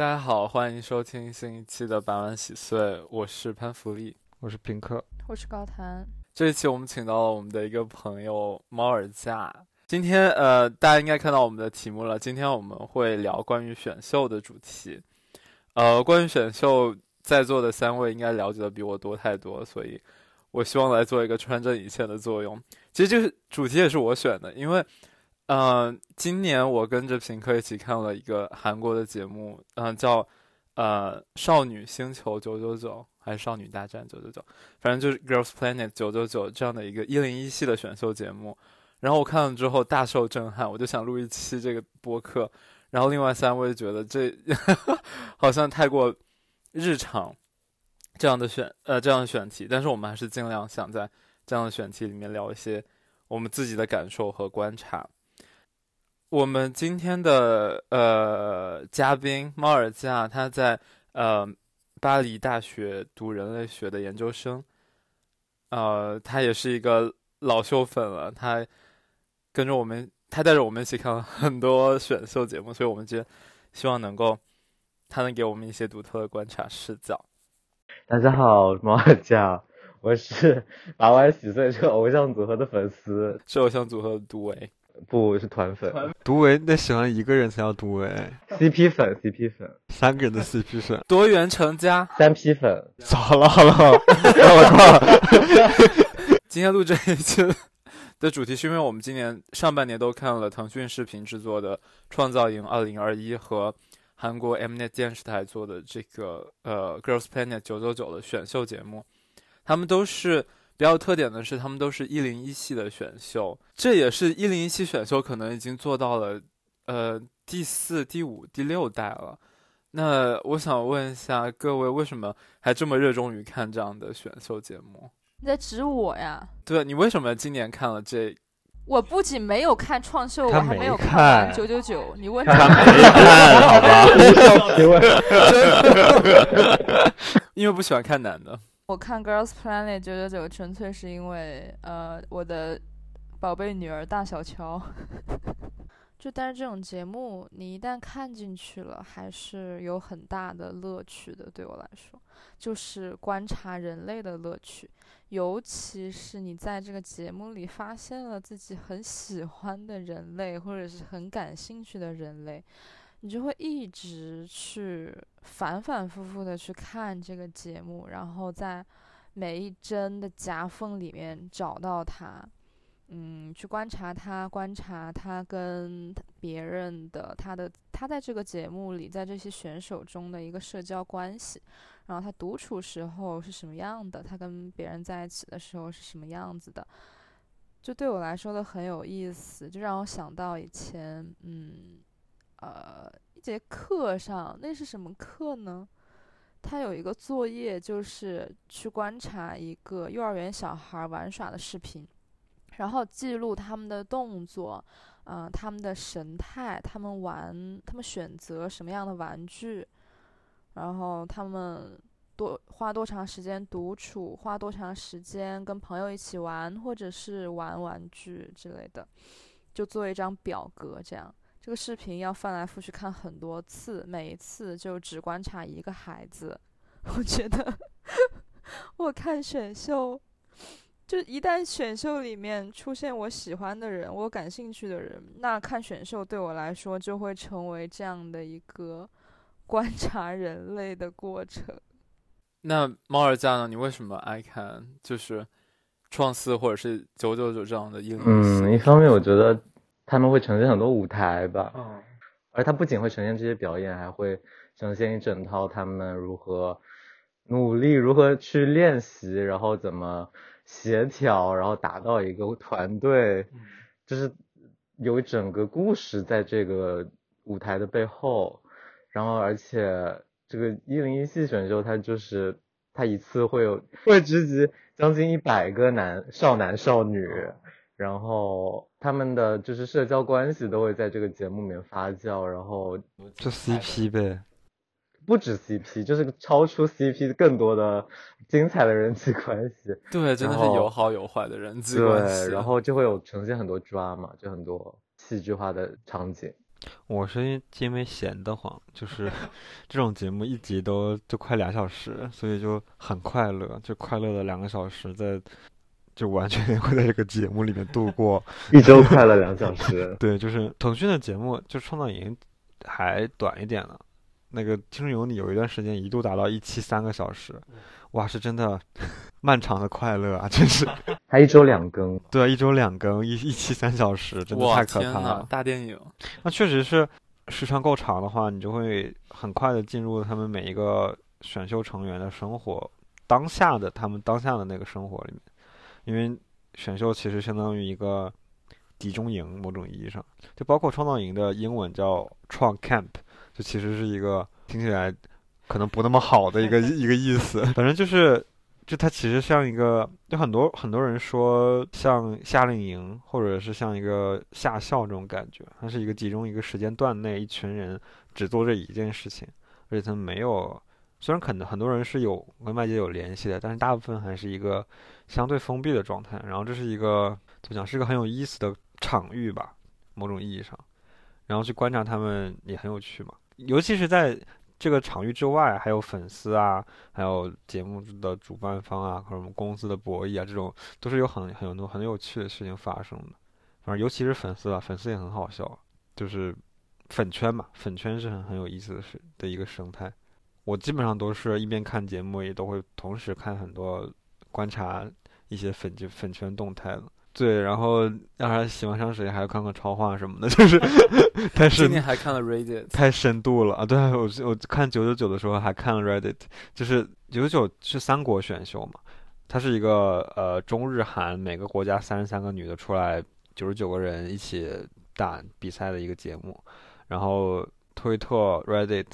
大家好，欢迎收听新一期的《百万喜碎》，我是潘福利，我是平克，我是高谈。这一期我们请到了我们的一个朋友猫耳架。今天呃，大家应该看到我们的题目了。今天我们会聊关于选秀的主题。呃，关于选秀，在座的三位应该了解的比我多太多，所以我希望来做一个穿针引线的作用。其实这个主题也是我选的，因为。嗯，今年我跟着平克一起看了一个韩国的节目，嗯，叫呃《少女星球九九九》还是《少女大战九九九》，反正就是《Girls Planet 九九九》这样的一个一零一系的选秀节目。然后我看了之后大受震撼，我就想录一期这个播客。然后另外三位觉得这 好像太过日常这样的选呃这样的选题，但是我们还是尽量想在这样的选题里面聊一些我们自己的感受和观察。我们今天的呃嘉宾猫耳架，他在呃巴黎大学读人类学的研究生，呃，他也是一个老秀粉了。他跟着我们，他带着我们一起看了很多选秀节目，所以我们今天希望能够他能给我们一些独特的观察视角。大家好，猫耳架，我是 八万喜岁这个偶像组合的粉丝，是偶像组合的杜维。不是团粉，独唯那喜欢一个人才叫独唯，CP 粉，CP 粉，三个人的 CP 粉，多元成家，三 P 粉，好了好了，我靠！今天录这一期的主题是因为我们今年上半年都看了腾讯视频制作的《创造营二零二一》和韩国 Mnet 电视台做的这个呃 Girls Planet 九九九的选秀节目，他们都是。比较有特点的是，他们都是一零一系的选秀，这也是一零一系选秀可能已经做到了，呃，第四、第五、第六代了。那我想问一下各位，为什么还这么热衷于看这样的选秀节目？你在指我呀？对，你为什么今年看了这？我不仅没有看创秀，我还没有看九九九。你问他没看 好吧？因为不喜欢看男的。我看 Girls Planet 九九九纯粹是因为，呃，我的宝贝女儿大小乔。就但是这种节目，你一旦看进去了，还是有很大的乐趣的。对我来说，就是观察人类的乐趣，尤其是你在这个节目里发现了自己很喜欢的人类，或者是很感兴趣的人类。你就会一直去反反复复的去看这个节目，然后在每一帧的夹缝里面找到他，嗯，去观察他，观察他跟别人的他的他在这个节目里，在这些选手中的一个社交关系，然后他独处时候是什么样的，他跟别人在一起的时候是什么样子的，就对我来说的很有意思，就让我想到以前，嗯。呃，一节课上，那是什么课呢？他有一个作业，就是去观察一个幼儿园小孩玩耍的视频，然后记录他们的动作，嗯，他们的神态，他们玩，他们选择什么样的玩具，然后他们多花多长时间独处，花多长时间跟朋友一起玩，或者是玩玩具之类的，就做一张表格这样。这个视频要翻来覆去看很多次，每一次就只观察一个孩子。我觉得我看选秀，就一旦选秀里面出现我喜欢的人，我感兴趣的人，那看选秀对我来说就会成为这样的一个 观察人类的过程。那猫儿家呢？你为什么爱看就是创四或者是九九九这样的英语？嗯，一方面我觉得。他们会呈现很多舞台吧，而他不仅会呈现这些表演，还会呈现一整套他们如何努力、如何去练习，然后怎么协调，然后打造一个团队，就是有整个故事在这个舞台的背后。然后，而且这个一零一系选秀，它就是它一次会有会聚集将近一百个男少男少女。然后他们的就是社交关系都会在这个节目里面发酵，然后就 CP 呗，不止 CP，就是超出 CP 更多的精彩的人际关系。对，真的是有好有坏的人际关系。对，然后就会有呈现很多 drama，就很多戏剧化的场景。我是因为闲得慌，就是 这种节目一集都就快俩小时，所以就很快乐，就快乐的两个小时在，就完全 会在这个节目里面度过。一周快乐两小时。对，就是腾讯的节目，就创造营还短一点了。那个《青春有你》有一段时间一度达到一期三个小时，哇，是真的漫长的快乐啊！真是，还一周两更，对啊，一周两更，一一期三小时，真的太可怕了。大电影，那确实是时长够长的话，你就会很快的进入他们每一个选秀成员的生活，当下的他们当下的那个生活里面，因为选秀其实相当于一个集中营，某种意义上，就包括创造营的英文叫创 camp。就其实是一个听起来可能不那么好的一个 一个意思，反正就是，就它其实像一个，就很多很多人说像夏令营，或者是像一个夏校这种感觉，它是一个集中一个时间段内一群人只做这一件事情，而且他们没有，虽然可能很多人是有跟外界有联系的，但是大部分还是一个相对封闭的状态。然后这是一个怎么讲，是一个很有意思的场域吧，某种意义上。然后去观察他们也很有趣嘛，尤其是在这个场域之外，还有粉丝啊，还有节目的主办方啊，或者我们公司的博弈啊，这种都是有很很多很有趣的事情发生的。反正尤其是粉丝吧，粉丝也很好笑，就是粉圈嘛，粉圈是很很有意思的事的一个生态。我基本上都是一边看节目，也都会同时看很多观察一些粉就粉圈动态了。对，然后让他喜欢上谁，还要看看超话什么的，就 是太深。今天还看了 Reddit，太深度了啊！对，我我看九九九的时候还看了 Reddit，就是九九九是三国选秀嘛，它是一个呃中日韩每个国家三十三个女的出来，九十九个人一起打比赛的一个节目。然后推特 Reddit，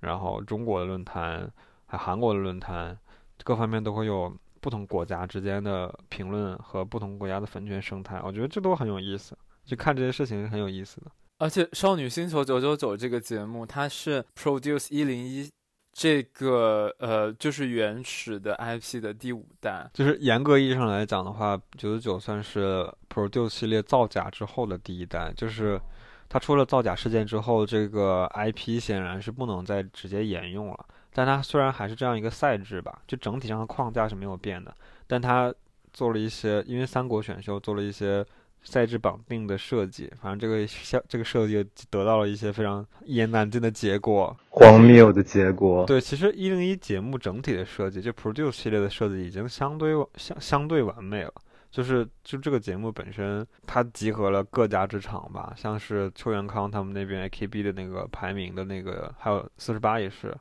然后中国的论坛，还韩国的论坛，各方面都会有。不同国家之间的评论和不同国家的粉圈生态，我觉得这都很有意思。就看这些事情是很有意思的。而且《少女星球九九九》这个节目，它是 Produce 一零一这个呃，就是原始的 IP 的第五代。就是严格意义上来讲的话，九九九算是 Produce 系列造假之后的第一代。就是它出了造假事件之后，这个 IP 显然是不能再直接沿用了。但它虽然还是这样一个赛制吧，就整体上的框架是没有变的，但它做了一些，因为三国选秀做了一些赛制绑定的设计，反正这个项这个设计得到了一些非常一言难尽的结果，荒谬的结果。对，其实一零一节目整体的设计，就 Produce 系列的设计已经相对相相对完美了，就是就这个节目本身，它集合了各家之长吧，像是邱元康他们那边 AKB 的那个排名的那个，还有四十八也是。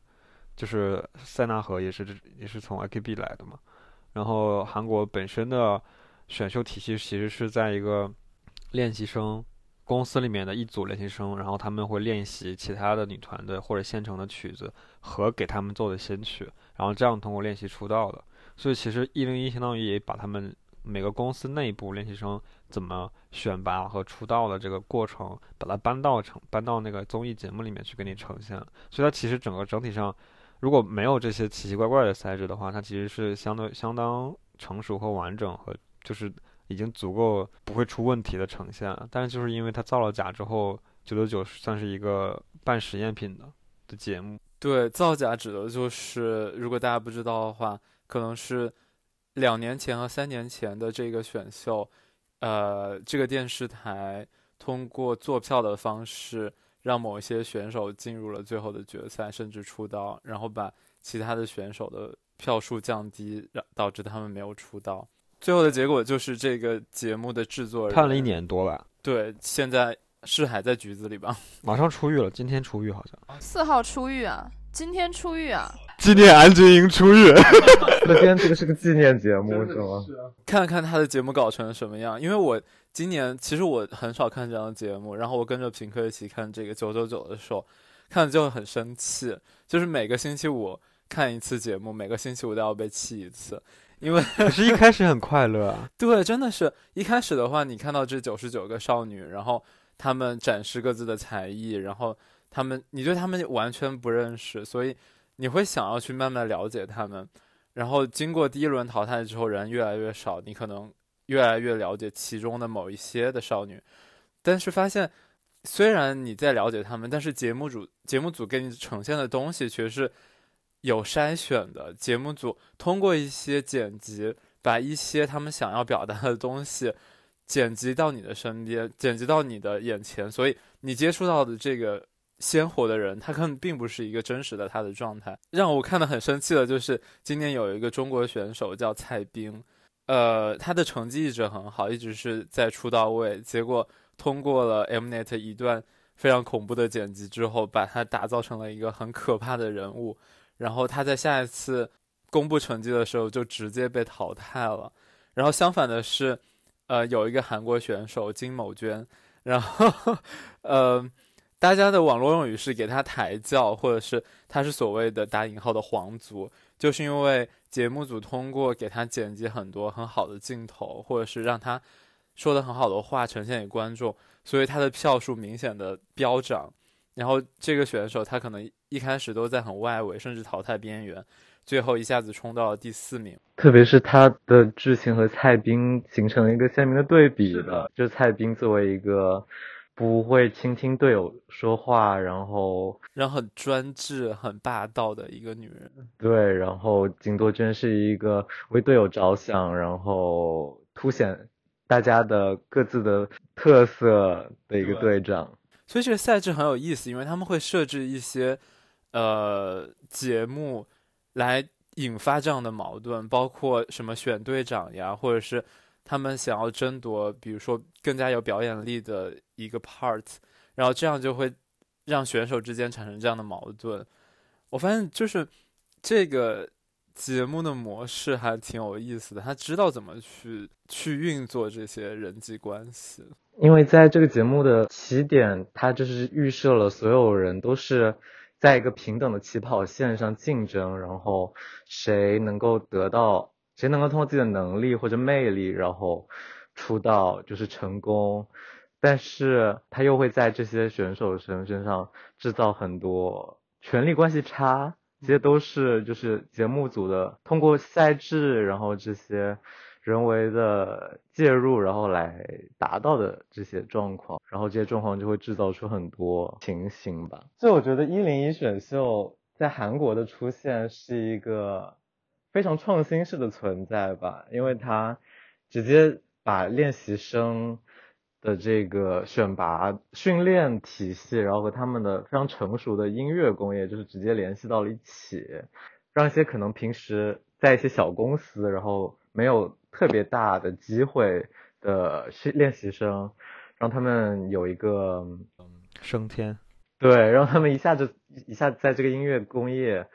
就是塞纳河也是也是从 AKB 来的嘛，然后韩国本身的选秀体系其实是在一个练习生公司里面的一组练习生，然后他们会练习其他的女团的或者现成的曲子和给他们做的新曲，然后这样通过练习出道的。所以其实一零一相当于也把他们每个公司内部练习生怎么选拔和出道的这个过程，把它搬到成搬到那个综艺节目里面去给你呈现。所以它其实整个整体上。如果没有这些奇奇怪怪的赛制的话，它其实是相对相当成熟和完整，和就是已经足够不会出问题的呈现了。但是就是因为它造了假之后，九九九算是一个半实验品的的节目。对，造假指的就是，如果大家不知道的话，可能是两年前和三年前的这个选秀，呃，这个电视台通过做票的方式。让某一些选手进入了最后的决赛，甚至出道，然后把其他的选手的票数降低，让导致他们没有出道。最后的结果就是这个节目的制作人判了一年多吧？对，现在是还在局子里吧？马上出狱了，今天出狱好像。四号出狱啊？今天出狱啊？纪念安俊英出狱。那今天这个是个纪念节目是吗？看看他的节目搞成什么样，因为我。今年其实我很少看这样的节目，然后我跟着平克一起看这个九九九的时候，看着就很生气，就是每个星期五看一次节目，每个星期五都要被气一次，因为可是一开始很快乐啊。对，真的是一开始的话，你看到这九十九个少女，然后她们展示各自的才艺，然后她们你对她们完全不认识，所以你会想要去慢慢了解她们，然后经过第一轮淘汰之后，人越来越少，你可能。越来越了解其中的某一些的少女，但是发现虽然你在了解他们，但是节目组节目组给你呈现的东西却是有筛选的。节目组通过一些剪辑，把一些他们想要表达的东西剪辑到你的身边，剪辑到你的眼前，所以你接触到的这个鲜活的人，他可能并不是一个真实的他的状态。让我看得很生气的就是，今年有一个中国选手叫蔡冰，呃，他的成绩一直很好，一直是在出道位，结果。通过了 Mnet 一段非常恐怖的剪辑之后，把他打造成了一个很可怕的人物。然后他在下一次公布成绩的时候就直接被淘汰了。然后相反的是，呃，有一个韩国选手金某娟，然后 呃，大家的网络用语是给他抬轿，或者是他是所谓的打引号的皇族，就是因为节目组通过给他剪辑很多很好的镜头，或者是让他。说的很好的话呈现给观众，所以他的票数明显的飙涨。然后这个选手他可能一开始都在很外围，甚至淘汰边缘，最后一下子冲到了第四名。特别是他的剧情和蔡斌形成了一个鲜明的对比的，就是蔡斌作为一个不会倾听队友说话，然后然后很专制、很霸道的一个女人。对，然后金多娟是一个为队友着想，然后凸显。大家的各自的特色的一个队长，所以这个赛制很有意思，因为他们会设置一些呃节目来引发这样的矛盾，包括什么选队长呀，或者是他们想要争夺，比如说更加有表演力的一个 part，然后这样就会让选手之间产生这样的矛盾。我发现就是这个。节目的模式还挺有意思的，他知道怎么去去运作这些人际关系。因为在这个节目的起点，他就是预设了所有人都是在一个平等的起跑线上竞争，然后谁能够得到，谁能够通过自己的能力或者魅力，然后出道就是成功。但是他又会在这些选手身身上制造很多权力关系差。这些都是就是节目组的通过赛制，然后这些人为的介入，然后来达到的这些状况，然后这些状况就会制造出很多情形吧。所以我觉得一零一选秀在韩国的出现是一个非常创新式的存在吧，因为它直接把练习生。的这个选拔训练体系，然后和他们的非常成熟的音乐工业，就是直接联系到了一起，让一些可能平时在一些小公司，然后没有特别大的机会的训练习生，让他们有一个升天，对，让他们一下子一下在这个音乐工业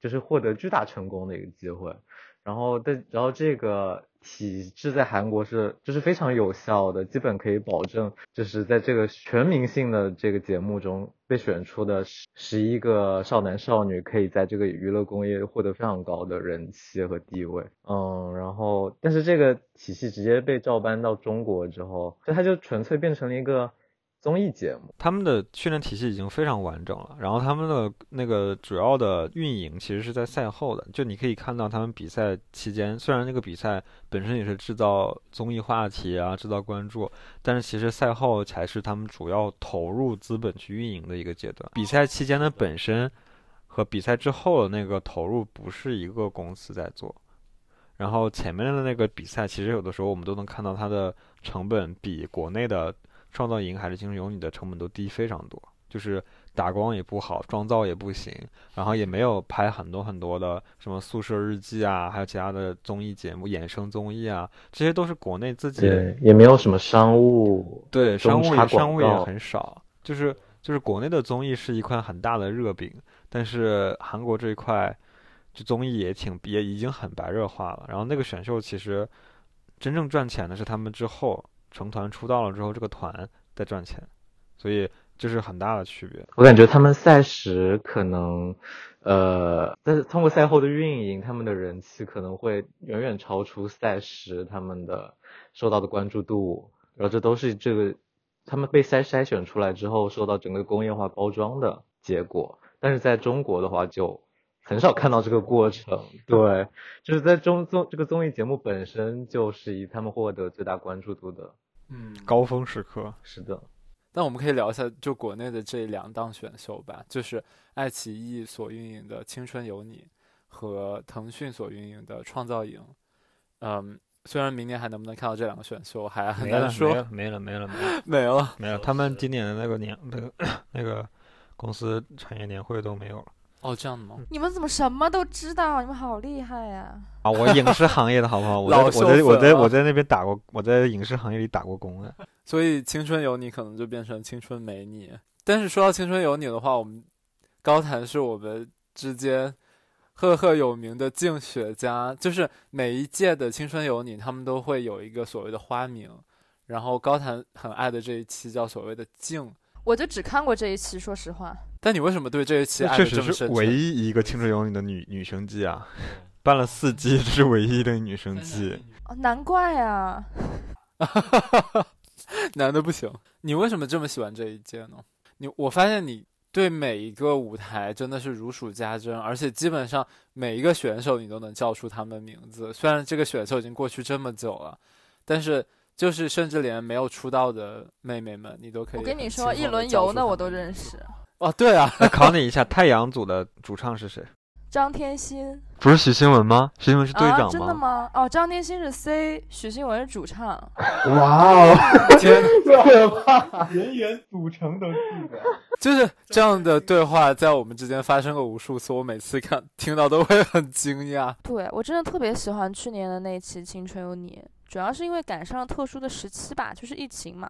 就是获得巨大成功的一个机会，然后但，然后这个。体制在韩国是就是非常有效的，基本可以保证，就是在这个全民性的这个节目中被选出的十十一个少男少女，可以在这个娱乐工业获得非常高的人气和地位。嗯，然后但是这个体系直接被照搬到中国之后，就它就纯粹变成了一个。综艺节目，他们的训练体系已经非常完整了。然后他们的那个主要的运营其实是在赛后的，就你可以看到他们比赛期间，虽然那个比赛本身也是制造综艺话题啊，制造关注，但是其实赛后才是他们主要投入资本去运营的一个阶段。比赛期间的本身和比赛之后的那个投入不是一个公司在做。然后前面的那个比赛，其实有的时候我们都能看到它的成本比国内的。创造营还是精神有你的成本都低非常多，就是打光也不好，妆造也不行，然后也没有拍很多很多的什么宿舍日记啊，还有其他的综艺节目、衍生综艺啊，这些都是国内自己，对，也没有什么商务，对，商务商务也很少，就是就是国内的综艺是一块很大的热饼，但是韩国这一块就综艺也挺也已经很白热化了，然后那个选秀其实真正赚钱的是他们之后。成团出道了之后，这个团在赚钱，所以这是很大的区别。我感觉他们赛时可能，呃，但是通过赛后的运营，他们的人气可能会远远超出赛时他们的受到的关注度。然后这都是这个他们被筛筛选出来之后受到整个工业化包装的结果。但是在中国的话，就很少看到这个过程。对，就是在中综这个综艺节目本身就是以他们获得最大关注度的。嗯，高峰时刻。是的，那我们可以聊一下就国内的这两档选秀吧，就是爱奇艺所运营的《青春有你》和腾讯所运营的《创造营》。嗯，虽然明年还能不能看到这两个选秀还很没了难说，没了没了没了没了。没了。没了，他们今年的那个年那个那个公司产业年会都没有了哦，这样的吗？你们怎么什么都知道？你们好厉害呀！啊！我影视行业的好不好？我在我在我在我在那边打过，我在影视行业里打过工啊。所以《青春有你》可能就变成《青春没你》。但是说到《青春有你》的话，我们高谈是我们之间赫赫有名的竞学家，就是每一届的《青春有你》，他们都会有一个所谓的花名。然后高谈很爱的这一期叫所谓的“竞我就只看过这一期，说实话。”，但你为什么对这一期这爱确实是的这么深沉？唯一一个《青春有你》的女女生季啊，办了四季，这是唯一的女生季。哦，难怪啊！男的不行。你为什么这么喜欢这一届呢？你我发现你对每一个舞台真的是如数家珍，而且基本上每一个选手你都能叫出他们的名字。虽然这个选秀已经过去这么久了，但是就是甚至连没有出道的妹妹们，你都可以。我跟你说，一轮游的我都认识。哦，对啊，那考你一下，太阳组的主唱是谁？张天心不是许新文吗？许新文是队啊，长真的吗？哦，张天心是 C，许新文是主唱。哇哦，天，可怕！人员组成都记得。就是这样的对话在我们之间发生过无数次，我每次看听到都会很惊讶。对我真的特别喜欢去年的那期《青春有你》，主要是因为赶上了特殊的时期吧，就是疫情嘛。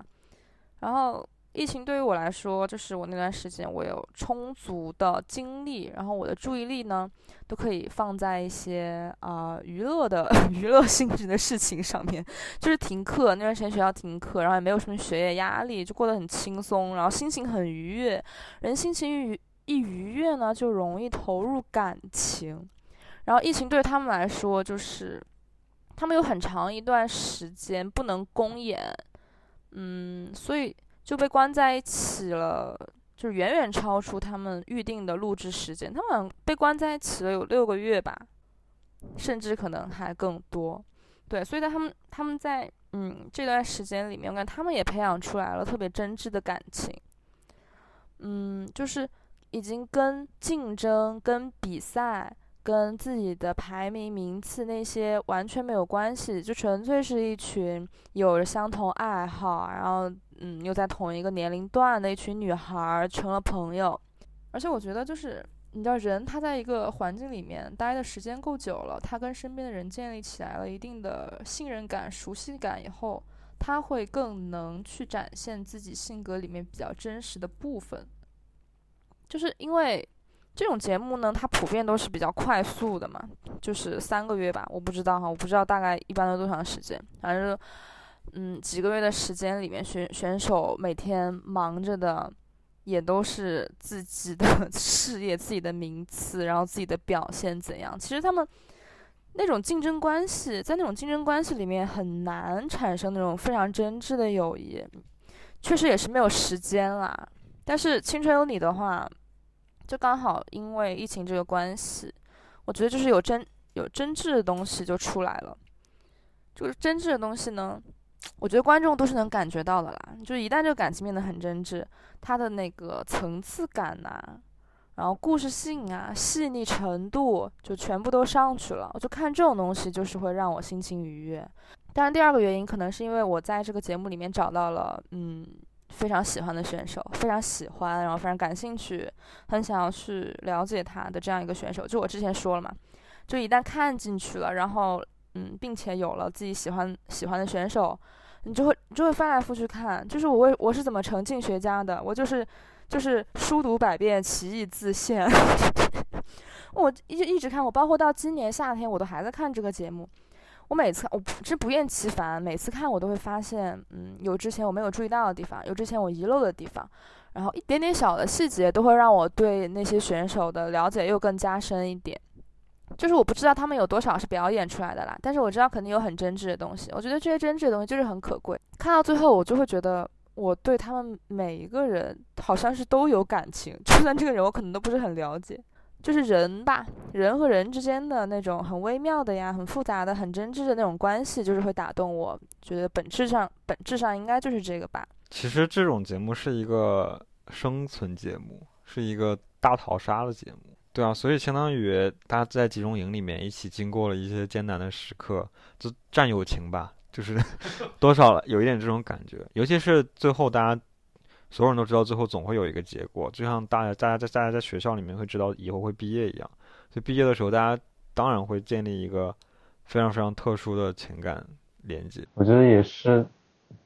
然后疫情对于我来说，就是我那段时间我有充足的精力，然后我的注意力呢都可以放在一些啊、娱乐的 娱乐性质的事情上面，就是停课那段时间学校停课，然后也没有什么学业压力，就过得很轻松，然后心情很愉悦。人心情愉一愉悦呢，就容易投入感情。然后疫情对他们来说，就是他们有很长一段时间不能公演，嗯，所以就被关在一起了，就是远远超出他们预定的录制时间。他们好像被关在一起了有六个月吧，甚至可能还更多。对，所以在他们他们在嗯这段时间里面，我感觉他们也培养出来了特别真挚的感情。嗯，就是已经跟竞争、跟比赛、跟自己的排名名次那些完全没有关系，就纯粹是一群有着相同爱好，然后嗯又在同一个年龄段的一群女孩儿成了朋友。而且我觉得就是你知道，人他在一个环境里面待的时间够久了，他跟身边的人建立起来了一定的信任感、熟悉感以后。他会更能去展现自己性格里面比较真实的部分，就是因为这种节目呢，它普遍都是比较快速的嘛，就是三个月吧，我不知道哈，我不知道大概一般都多长时间，反正嗯几个月的时间里面，选选手每天忙着的也都是自己的 事业、自己的名次，然后自己的表现怎样，其实他们。那种竞争关系，在那种竞争关系里面很难产生那种非常真挚的友谊，确实也是没有时间啦。但是《青春有你》的话，就刚好因为疫情这个关系，我觉得就是有真有真挚的东西就出来了。就是真挚的东西呢，我觉得观众都是能感觉到的啦。就一旦这个感情变得很真挚，它的那个层次感呐、然后故事性啊、细腻程度就全部都上去了。我就看这种东西，就是会让我心情愉悦。当然，第二个原因可能是因为我在这个节目里面找到了嗯非常喜欢的选手，非常喜欢，然后非常感兴趣，很想要去了解他的这样一个选手。就我之前说了嘛，就一旦看进去了，然后嗯，并且有了自己喜欢喜欢的选手，你就会就会翻来覆去看，就是我为我是怎么成竞学家的，我就是。就是书读百遍，其义自现。我一一直看，我包括到今年夏天，我都还在看这个节目。我每次我不是不厌其烦，每次看我都会发现，嗯，有之前我没有注意到的地方，有之前我遗漏的地方，然后一点点小的细节都会让我对那些选手的了解又更加深一点。就是我不知道他们有多少是表演出来的啦，但是我知道肯定有很真挚的东西。我觉得这些真挚的东西就是很可贵。看到最后，我就会觉得。我对他们每一个人好像是都有感情，就算这个人我可能都不是很了解，就是人吧，人和人之间的那种很微妙的呀、很复杂的、很真挚的那种关系，就是会打动我。觉得本质上，本质上应该就是这个吧。其实这种节目是一个生存节目，是一个大逃杀的节目。对啊，所以相当于大家在集中营里面一起经过了一些艰难的时刻，就战友情吧，就是 多少有一点这种感觉。尤其是最后，大家所有人都知道，最后总会有一个结果，就像大家大家在大家在学校里面会知道以后会毕业一样。所以毕业的时候，大家当然会建立一个非常非常特殊的情感连接。我觉得也是，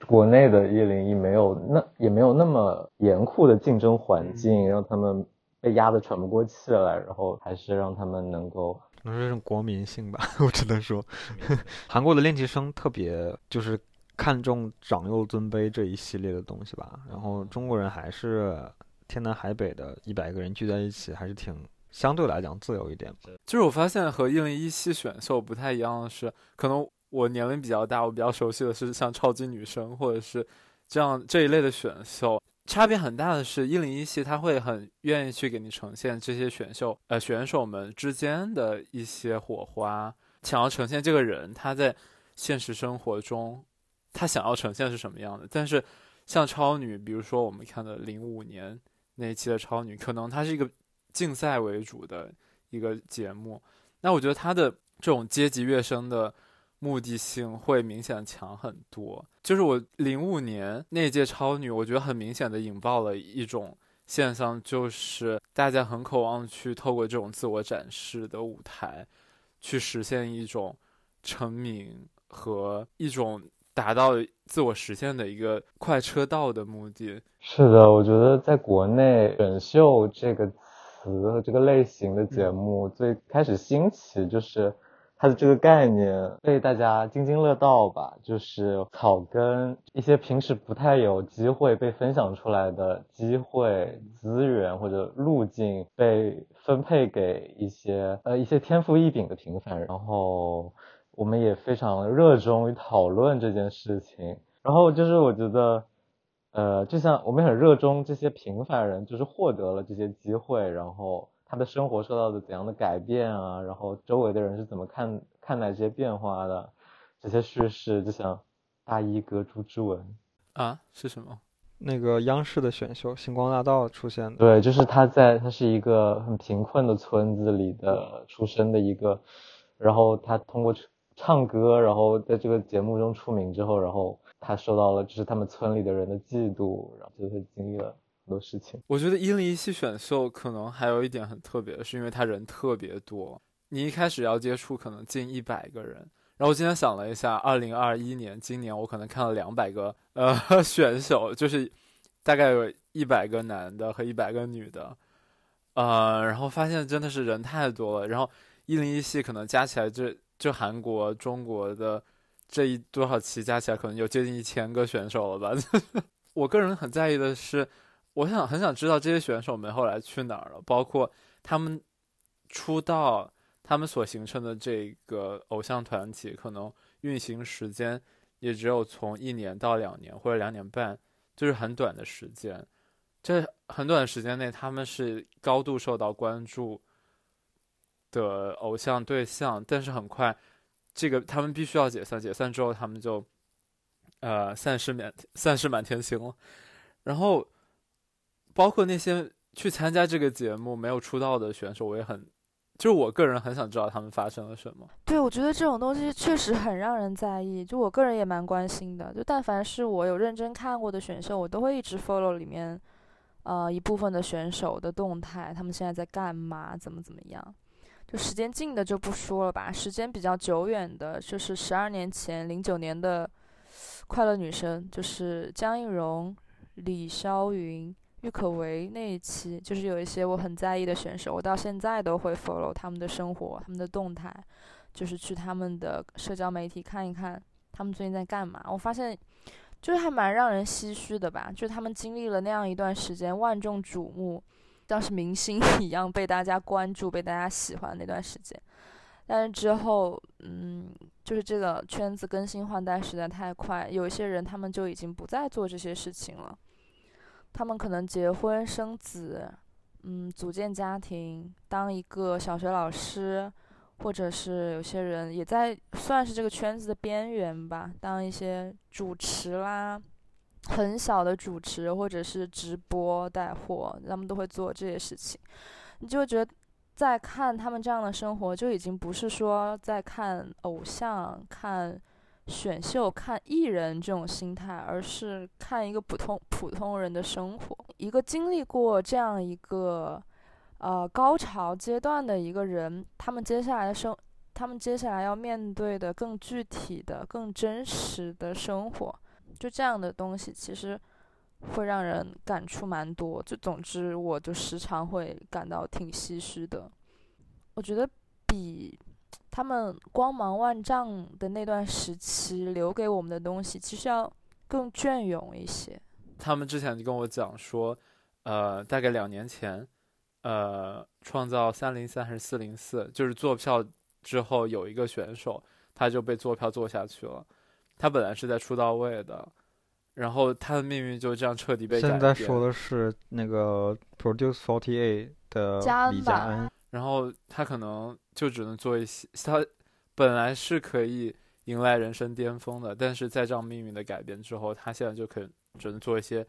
国内的一零一没有那也没有那么严酷的竞争环境，让他们。被压得喘不过气来，然后还是让他们能够，能说是国民性吧，我只能说，韩国的练习生特别就是看重长幼尊卑这一系列的东西吧，然后中国人还是天南海北的一百个人聚在一起，还是挺相对来讲自由一点。就是我发现和一零一系选秀不太一样的是，可能我年龄比较大，我比较熟悉的是像超级女声或者是这样这一类的选秀。差别很大的是，一零一系他会很愿意去给你呈现这些选秀呃选手们之间的一些火花，想要呈现这个人他在现实生活中他想要呈现是什么样的。但是像超女，比如说我们看的零五年那一期的超女，可能它是一个竞赛为主的一个节目，那我觉得它的这种阶级跃升的。目的性会明显强很多。就是我零五年那届超女，我觉得很明显的引爆了一种现象，就是大家很渴望去透过这种自我展示的舞台，去实现一种成名和一种达到自我实现的一个快车道的目的。是的，我觉得在国内选秀这个词和这个类型的节目最开始兴起，就是。它的这个概念被大家津津乐道吧，就是草根一些平时不太有机会被分享出来的机会、资源或者路径被分配给一些呃一些天赋异禀的平凡人，然后我们也非常热衷于讨论这件事情。然后就是我觉得，呃，就像我们很热衷这些平凡人，就是获得了这些机会，然后。他的生活受到了怎样的改变啊？然后周围的人是怎么看看待这些变化的？这些叙事就像大衣哥朱之文啊，是什么？那个央视的选秀《星光大道》出现的。对，就是他在他是一个很贫困的村子里的出生的一个，然后他通过唱歌，然后在这个节目中出名之后，然后他受到了就是他们村里的人的嫉妒，然后就是经历了。多事情，我觉得一零一系选秀可能还有一点很特别的是，因为他人特别多，你一开始要接触可能近一百个人。然后今天想了一下，二零二一年今年我可能看了两百个呃 选手，就是大概有一百个男的和一百个女的，呃，然后发现真的是人太多了。然后一零一系可能加起来就就韩国、中国的这一多少期加起来可能有接近一千个选手了吧。我个人很在意的是。我想很想知道这些选手们后来去哪儿了，包括他们出道，他们所形成的这个偶像团体，可能运行时间也只有从一年到两年或者两年半，就是很短的时间。这很短的时间内，他们是高度受到关注的偶像对象，但是很快，这个他们必须要解散，解散之后他们就呃散失满散失满天星了，然后。包括那些去参加这个节目没有出道的选手，我也很，就是我个人很想知道他们发生了什么。对，我觉得这种东西确实很让人在意，就我个人也蛮关心的。就但凡是我有认真看过的选秀，我都会一直 follow 里面，呃，一部分的选手的动态，他们现在在干嘛，怎么怎么样。就时间近的就不说了吧，时间比较久远的，就是十二年前零九年的快乐女生，就是江映蓉、李霄云。郁可唯那一期，就是有一些我很在意的选手，我到现在都会 follow 他们的生活、他们的动态，就是去他们的社交媒体看一看他们最近在干嘛。我发现，就是还蛮让人唏嘘的吧，就是他们经历了那样一段时间万众瞩目，像是明星一样被大家关注、被大家喜欢那段时间，但是之后，嗯，就是这个圈子更新换代实在太快，有一些人他们就已经不再做这些事情了。他们可能结婚生子，嗯，组建家庭，当一个小学老师，或者是有些人也在算是这个圈子的边缘吧，当一些主持啦，很小的主持或者是直播带货，他们都会做这些事情，你就觉得在看他们这样的生活，就已经不是说在看偶像、看选秀、看艺人这种心态，而是看一个普通普通人的生活，一个经历过这样一个呃高潮阶段的一个人，他们接下来的生。他们接下来要面对的更具体的、更真实的生活，就这样的东西，其实会让人感触蛮多。就总之，我就时常会感到挺唏嘘的。我觉得比他们光芒万丈的那段时期留给我们的东西，其实要更隽永一些。他们之前就跟我讲说，呃，大概两年前，呃，创造三零三还是四零四，就是做票。之后有一个选手，他就被做票做下去了。他本来是在出道位的，然后他的命运就这样彻底被改变。现在说的是那个 Produce Forty Eight 的李佳恩，然后他可能就只能做一些。他本来是可以迎来人生巅峰的，但是在这样命运的改变之后，他现在就可只能做一些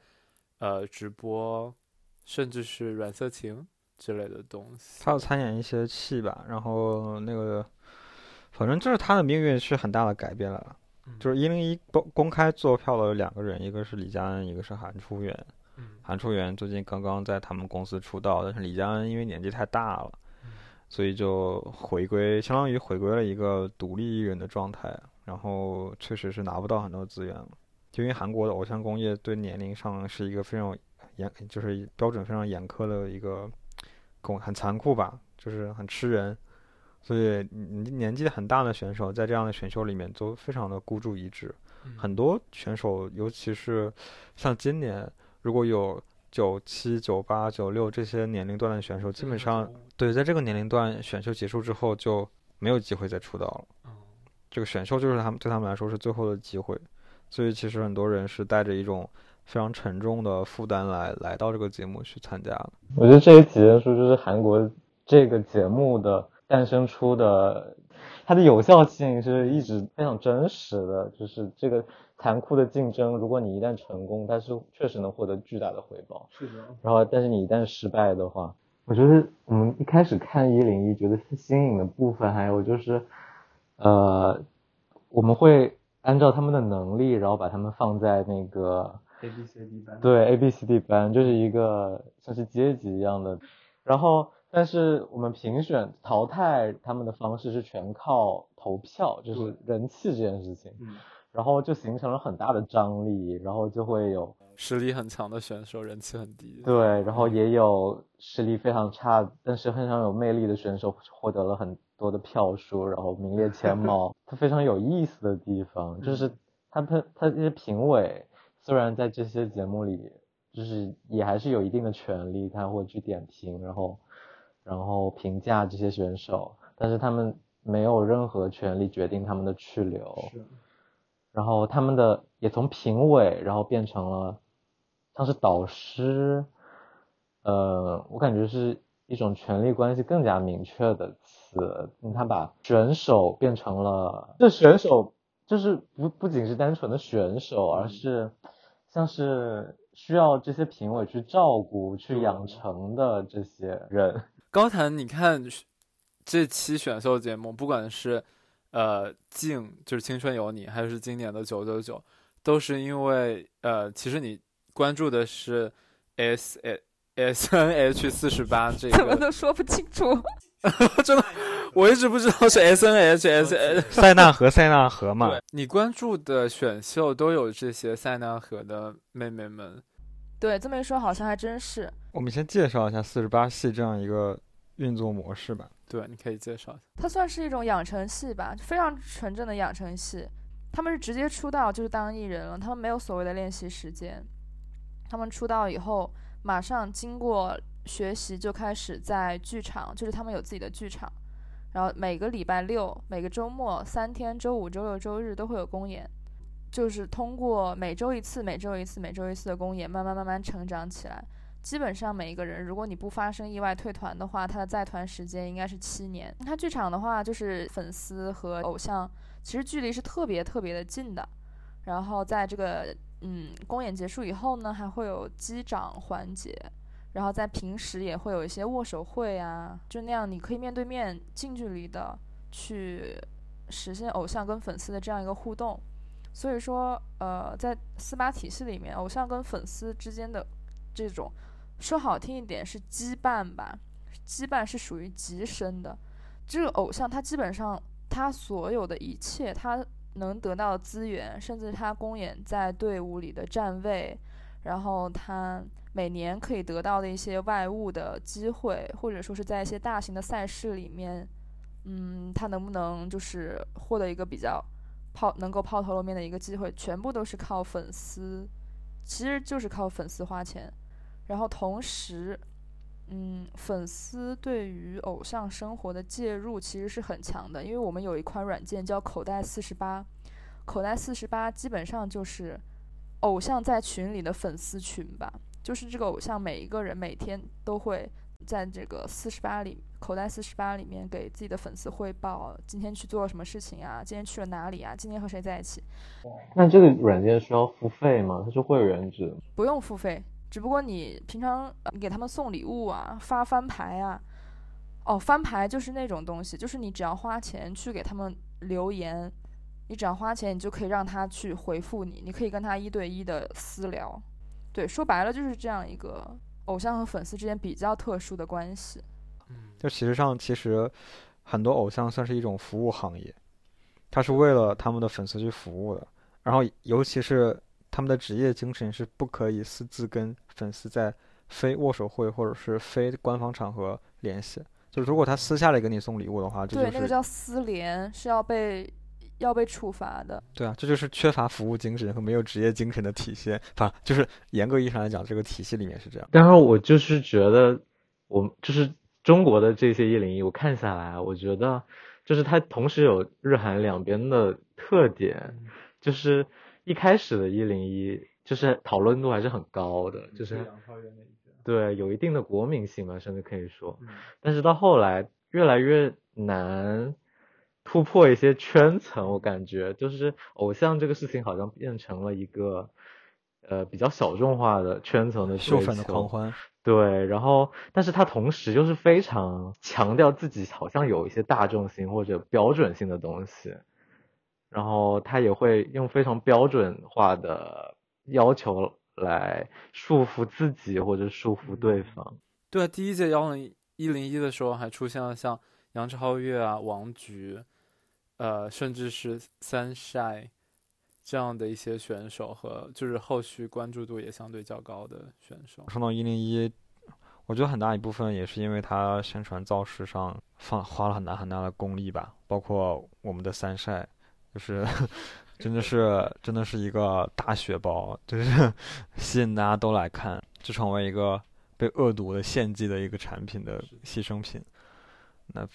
呃直播，甚至是软色情。之类的东西，他要参演一些戏吧，然后那个，反正就是他的命运是很大的改变了。就是一零一公公开做票的两个人，一个是李佳恩，一个是韩初元。韩初元最近刚刚在他们公司出道，但是李佳恩因为年纪太大了，所以就回归，相当于回归了一个独立艺人的状态。然后确实是拿不到很多资源了，就因为韩国的偶像工业对年龄上是一个非常严，就是标准非常严苛的一个工。很残酷吧，就是很吃人，所以年纪很大的选手在这样的选秀里面都非常的孤注一掷。很多选手，尤其是像今年，如果有九七、九八、九六这些年龄段的选手，基本上对在这个年龄段选秀结束之后就没有机会再出道了。这个选秀就是他们对他们来说是最后的机会，所以其实很多人是带着一种。非常沉重的负担来来到这个节目去参加的。我觉得这也体现出就是韩国这个节目的诞生出的，它的有效性是一直非常真实的。就是这个残酷的竞争，如果你一旦成功，它是确实能获得巨大的回报。是的。然后，但是你一旦失败的话，我觉得我们一开始看一零一，觉得新颖的部分还有就是，呃，我们会按照他们的能力，然后把他们放在那个。A B C D 班对 A B C D 班就是一个像是阶级一样的，然后但是我们评选淘汰他们的方式是全靠投票，就是人气这件事情，然后就形成了很大的张力，然后就会有实力很强的选手人气很低，对，然后也有实力非常差但是非常有魅力的选手获得了很多的票数，然后名列前茅。它非常有意思的地方就是他他他这些评委。虽然在这些节目里，就是也还是有一定的权利，他会去点评，然后，然后评价这些选手，但是他们没有任何权利决定他们的去留。是。然后他们的也从评委，然后变成了像是导师，呃，我感觉是一种权力关系更加明确的词。他把选手变成了这选手。就是不不仅是单纯的选手，而是像是需要这些评委去照顾、去养成的这些人。高谈，你看这期选秀节目，不管是呃静，就是青春有你，还是今年的九九九，都是因为呃，其实你关注的是 S S N H 四十八这个，怎么都说不清楚。真的，我一直不知道是 S N H S N 塞纳河塞纳河嘛。你关注的选秀都有这些塞纳河的妹妹们。对，这么一说好像还真是。我们先介绍一下四十八系这样一个运作模式吧。对，你可以介绍一下。它算是一种养成系吧，非常纯正的养成系。他们是直接出道就是当艺人了，他们没有所谓的练习时间。他们出道以后，马上经过。学习就开始在剧场，就是他们有自己的剧场，然后每个礼拜六、每个周末三天，周五、周六、周日都会有公演，就是通过每周一次、每周一次、每周一次的公演，慢慢慢慢成长起来。基本上每一个人，如果你不发生意外退团的话，他的在团时间应该是七年。他剧场的话，就是粉丝和偶像其实距离是特别特别的近的，然后在这个嗯，公演结束以后呢，还会有击掌环节，然后在平时也会有一些握手会啊，就那样你可以面对面、近距离的去实现偶像跟粉丝的这样一个互动。所以说，呃，在四八体系里面，偶像跟粉丝之间的这种说好听一点是羁绊吧，羁绊是属于极深的。这个偶像他基本上他所有的一切，他能得到的资源，甚至他公演在队伍里的站位，然后他每年可以得到的一些外物的机会，或者说是在一些大型的赛事里面，嗯，他能不能就是获得一个比较抛能够抛头露面的一个机会，全部都是靠粉丝，其实就是靠粉丝花钱，然后同时。嗯，粉丝对于偶像生活的介入其实是很强的，因为我们有一款软件叫口袋四十八，口袋四十八基本上就是偶像在群里的粉丝群吧，就是这个偶像每一个人每天都会在这个四十八里口袋四十八里面给自己的粉丝汇报今天去做了什么事情啊，今天去了哪里啊，今天和谁在一起。那这个软件需要付费吗？它是会员制？不用付费。只不过你平常你给他们送礼物啊，发翻牌啊，哦，翻牌就是那种东西，就是你只要花钱去给他们留言，你只要花钱，你就可以让他去回复你，你可以跟他一对一的私聊。对，说白了就是这样一个偶像和粉丝之间比较特殊的关系。嗯，就其实上其实很多偶像算是一种服务行业，他是为了他们的粉丝去服务的，然后尤其是。他们的职业精神是不可以私自跟粉丝在非握手会或者是非官方场合联系。就如果他私下里给你送礼物的话，对，那个叫私联，是要被要被处罚的。对啊，这就是缺乏服务精神和没有职业精神的体现。反就是严格意义上来讲，这个体系里面是这样。但是我就是觉得，我就是中国的这些一零一，我看下来，我觉得就是它同时有日韩两边的特点，就是。一开始的一零一就是讨论度还是很高的，就是对有一定的国民性嘛，甚至可以说。但是到后来越来越难突破一些圈层，我感觉就是偶像这个事情好像变成了一个呃比较小众化的圈层的秀粉的狂欢。对，然后但是他同时又是非常强调自己好像有一些大众性或者标准性的东西。然后他也会用非常标准化的要求来束缚自己或者束缚对方。对，啊第一届幺零一零一的时候还出现了像杨超越啊、王菊，呃，甚至是三晒这样的一些选手和就是后续关注度也相对较高的选手。说到一零一，我觉得很大一部分也是因为他宣传造势上放花了很大很大的功力吧，包括我们的三晒。就是，真的是，真的是一个大血包，就是 吸引大家都来看，就成为一个被恶毒的献祭的一个产品的牺牲品。那，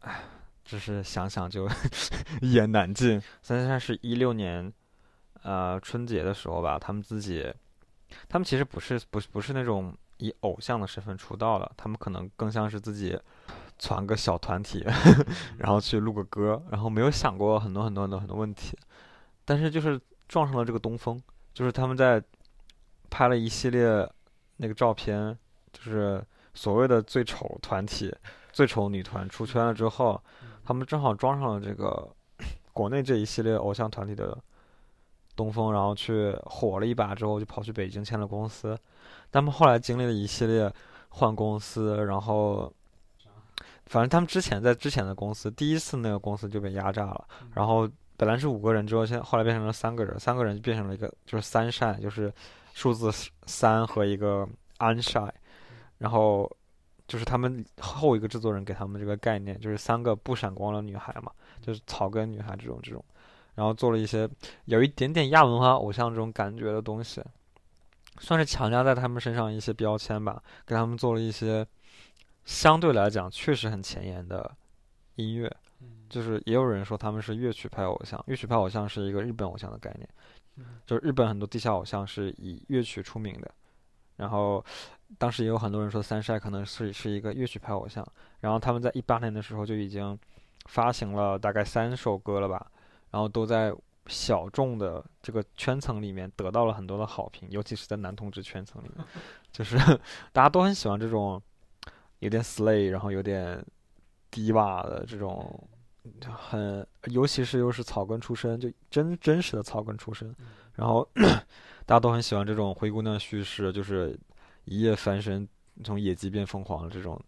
唉，就是想想就 一言难尽。三三是一六年，呃，春节的时候吧，他们自己，他们其实不是，不是，不是那种以偶像的身份出道的，他们可能更像是自己。攒个小团体，然后去录个歌，然后没有想过很多很多很多很多问题，但是就是撞上了这个东风，就是他们在拍了一系列那个照片，就是所谓的最丑团体、最丑女团出圈了之后，他们正好撞上了这个国内这一系列偶像团体的东风，然后去火了一把之后，就跑去北京签了公司，他们后来经历了一系列换公司，然后。反正他们之前在之前的公司，第一次那个公司就被压榨了。然后本来是五个人，之后现在后来变成了三个人，三个人就变成了一个就是三晒，就是数字三和一个 unshy，。然后就是他们后一个制作人给他们这个概念，就是三个不闪光的女孩嘛，就是草根女孩这种这种。然后做了一些有一点点亚文化偶像这种感觉的东西，算是强加在他们身上一些标签吧，给他们做了一些。相对来讲，确实很前沿的音乐，就是也有人说他们是乐曲派偶像。乐曲派偶像是一个日本偶像的概念，就是日本很多地下偶像是以乐曲出名的。然后当时也有很多人说三晒可能是是一个乐曲派偶像。然后他们在一八年的时候就已经发行了大概三首歌了吧，然后都在小众的这个圈层里面得到了很多的好评，尤其是在男同志圈层里面，就是 大家都很喜欢这种有点 slay，然后有点低洼的这种，很尤其是又是草根出身，就真真实的草根出身，然后 大家都很喜欢这种灰姑娘叙事，就是一夜翻身从野鸡变凤凰这种，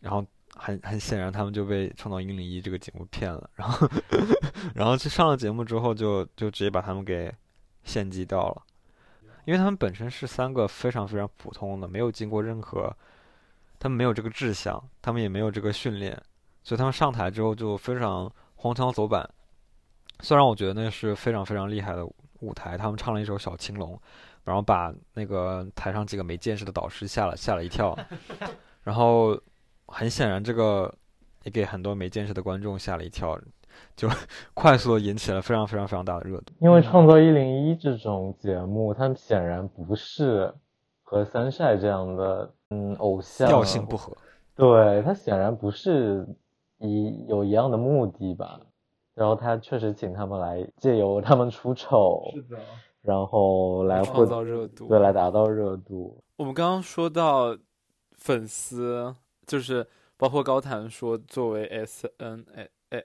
然后。很很显然，他们就被《创造一零一》这个节目骗了，然后，然后去上了节目之后，就就直接把他们给献祭掉了，因为他们本身是三个非常非常普通的，没有经过任何，他们没有这个志向，他们也没有这个训练，所以他们上台之后就非常荒腔走板。虽然我觉得那是非常非常厉害的舞台，他们唱了一首《小青龙》，然后把那个台上几个没见识的导师吓了吓了一跳，然后。很显然，这个也给很多没见识的观众吓了一跳，就 快速的引起了非常非常非常大的热度。因为《创造一零一》这种节目，它显然不是和三晒这样的嗯偶像调性不合。对，他显然不是一有一样的目的吧？然后他确实请他们来，借由他们出丑，是的，然后来创造热度，对，来达到热度。我们刚刚说到粉丝。就是包括高谈说，作为 S N A A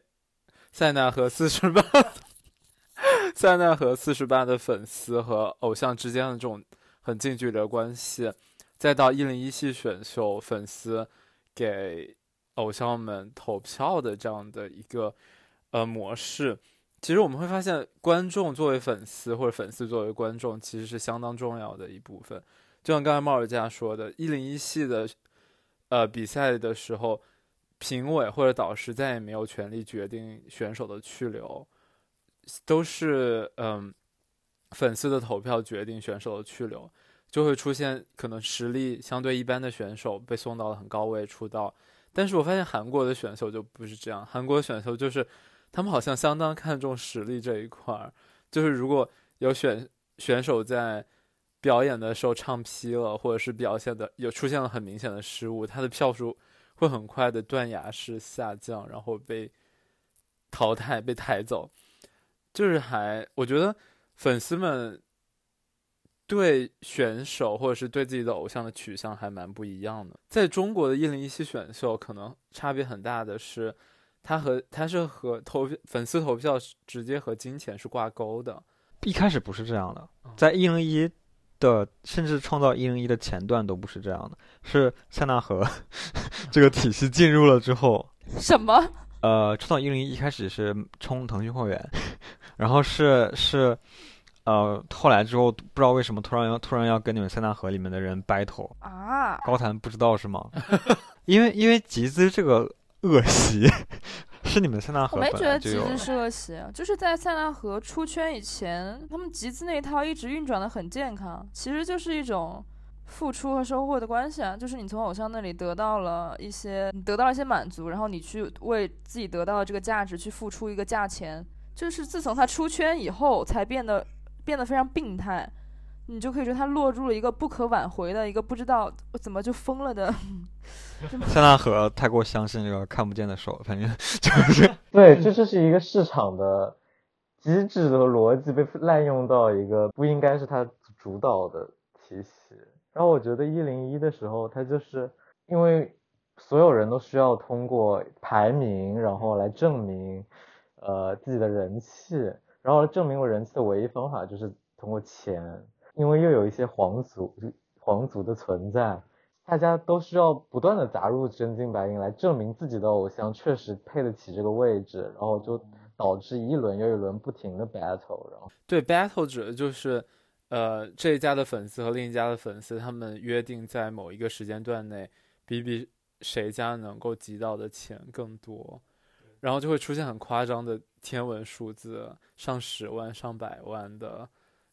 塞纳河四十八，塞纳河四十八的粉丝和偶像之间的这种很近距离的关系，再到一零一系选秀粉丝给偶像们投票的这样的一个呃模式，其实我们会发现，观众作为粉丝或者粉丝作为观众，其实是相当重要的一部分。就像刚才茂尔家说的，一零一系的。呃，比赛的时候，评委或者导师再也没有权利决定选手的去留，都是嗯粉丝的投票决定选手的去留，就会出现可能实力相对一般的选手被送到了很高位出道。但是我发现韩国的选秀就不是这样，韩国选秀就是他们好像相当看重实力这一块儿，就是如果有选选手在。表演的时候唱劈了，或者是表现的有出现了很明显的失误，他的票数会很快的断崖式下降，然后被淘汰、被抬走。就是还，我觉得粉丝们对选手或者是对自己的偶像的取向还蛮不一样的。在中国的一零一七选秀，可能差别很大的是，他和他是和投粉丝投票直接和金钱是挂钩的。一开始不是这样的，在一零一。的甚至创造一零一的前段都不是这样的，是塞纳河 这个体系进入了之后，什么？呃，创造一零一一开始是充腾讯会员，然后是是呃后来之后不知道为什么突然要突然要跟你们塞纳河里面的人 battle 啊？高谈不知道是吗？因为因为集资这个恶习。是你们塞纳河？我没觉得集资是恶习，就是在塞纳河出圈以前，他们集资那一套一直运转的很健康，其实就是一种付出和收获的关系啊，就是你从偶像那里得到了一些，你得到了一些满足，然后你去为自己得到的这个价值去付出一个价钱，就是自从他出圈以后才变得变得非常病态。你就可以说他落入了一个不可挽回的一个不知道怎么就疯了的。塞纳河太过相信这个看不见的手，反正就是 对，这就是一个市场的机制和逻辑被滥用到一个不应该是他主导的体系。然后我觉得一零一的时候，他就是因为所有人都需要通过排名，然后来证明呃自己的人气，然后证明我人气的唯一方法就是通过钱。因为又有一些皇族，皇族的存在，大家都需要不断的砸入真金白银来证明自己的偶像确实配得起这个位置，然后就导致一轮又一轮不停的 battle，然后对 battle 指的就是，呃，这一家的粉丝和另一家的粉丝，他们约定在某一个时间段内比比谁家能够集到的钱更多，然后就会出现很夸张的天文数字，上十万、上百万的。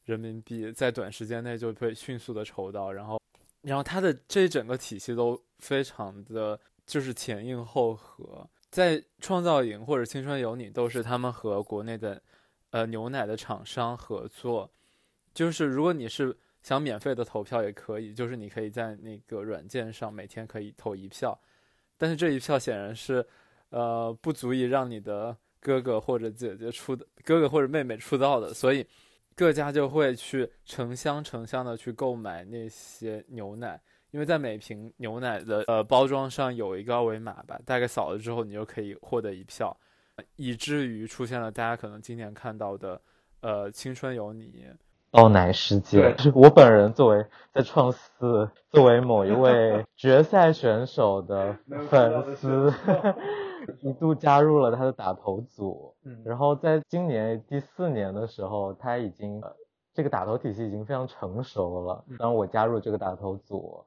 人民币在短时间内就会迅速的筹到，然后，然后它的这整个体系都非常的就是前应后合，在创造营或者青春有你都是他们和国内的，呃牛奶的厂商合作，就是如果你是想免费的投票也可以，就是你可以在那个软件上每天可以投一票，但是这一票显然是，呃不足以让你的。哥哥或者姐姐出的，哥哥或者妹妹出道的，所以各家就会去成箱成箱的去购买那些牛奶，因为在每瓶牛奶的呃包装上有一个二维码吧，大概扫了之后你就可以获得一票，以至于出现了大家可能今年看到的呃青春有你。爆奶世界，是我本人作为在创四，作为某一位 决赛选手的粉丝，一度加入了他的打头组。嗯，然后在今年第四年的时候，他已经这个打头体系已经非常成熟了。当我加入这个打头组，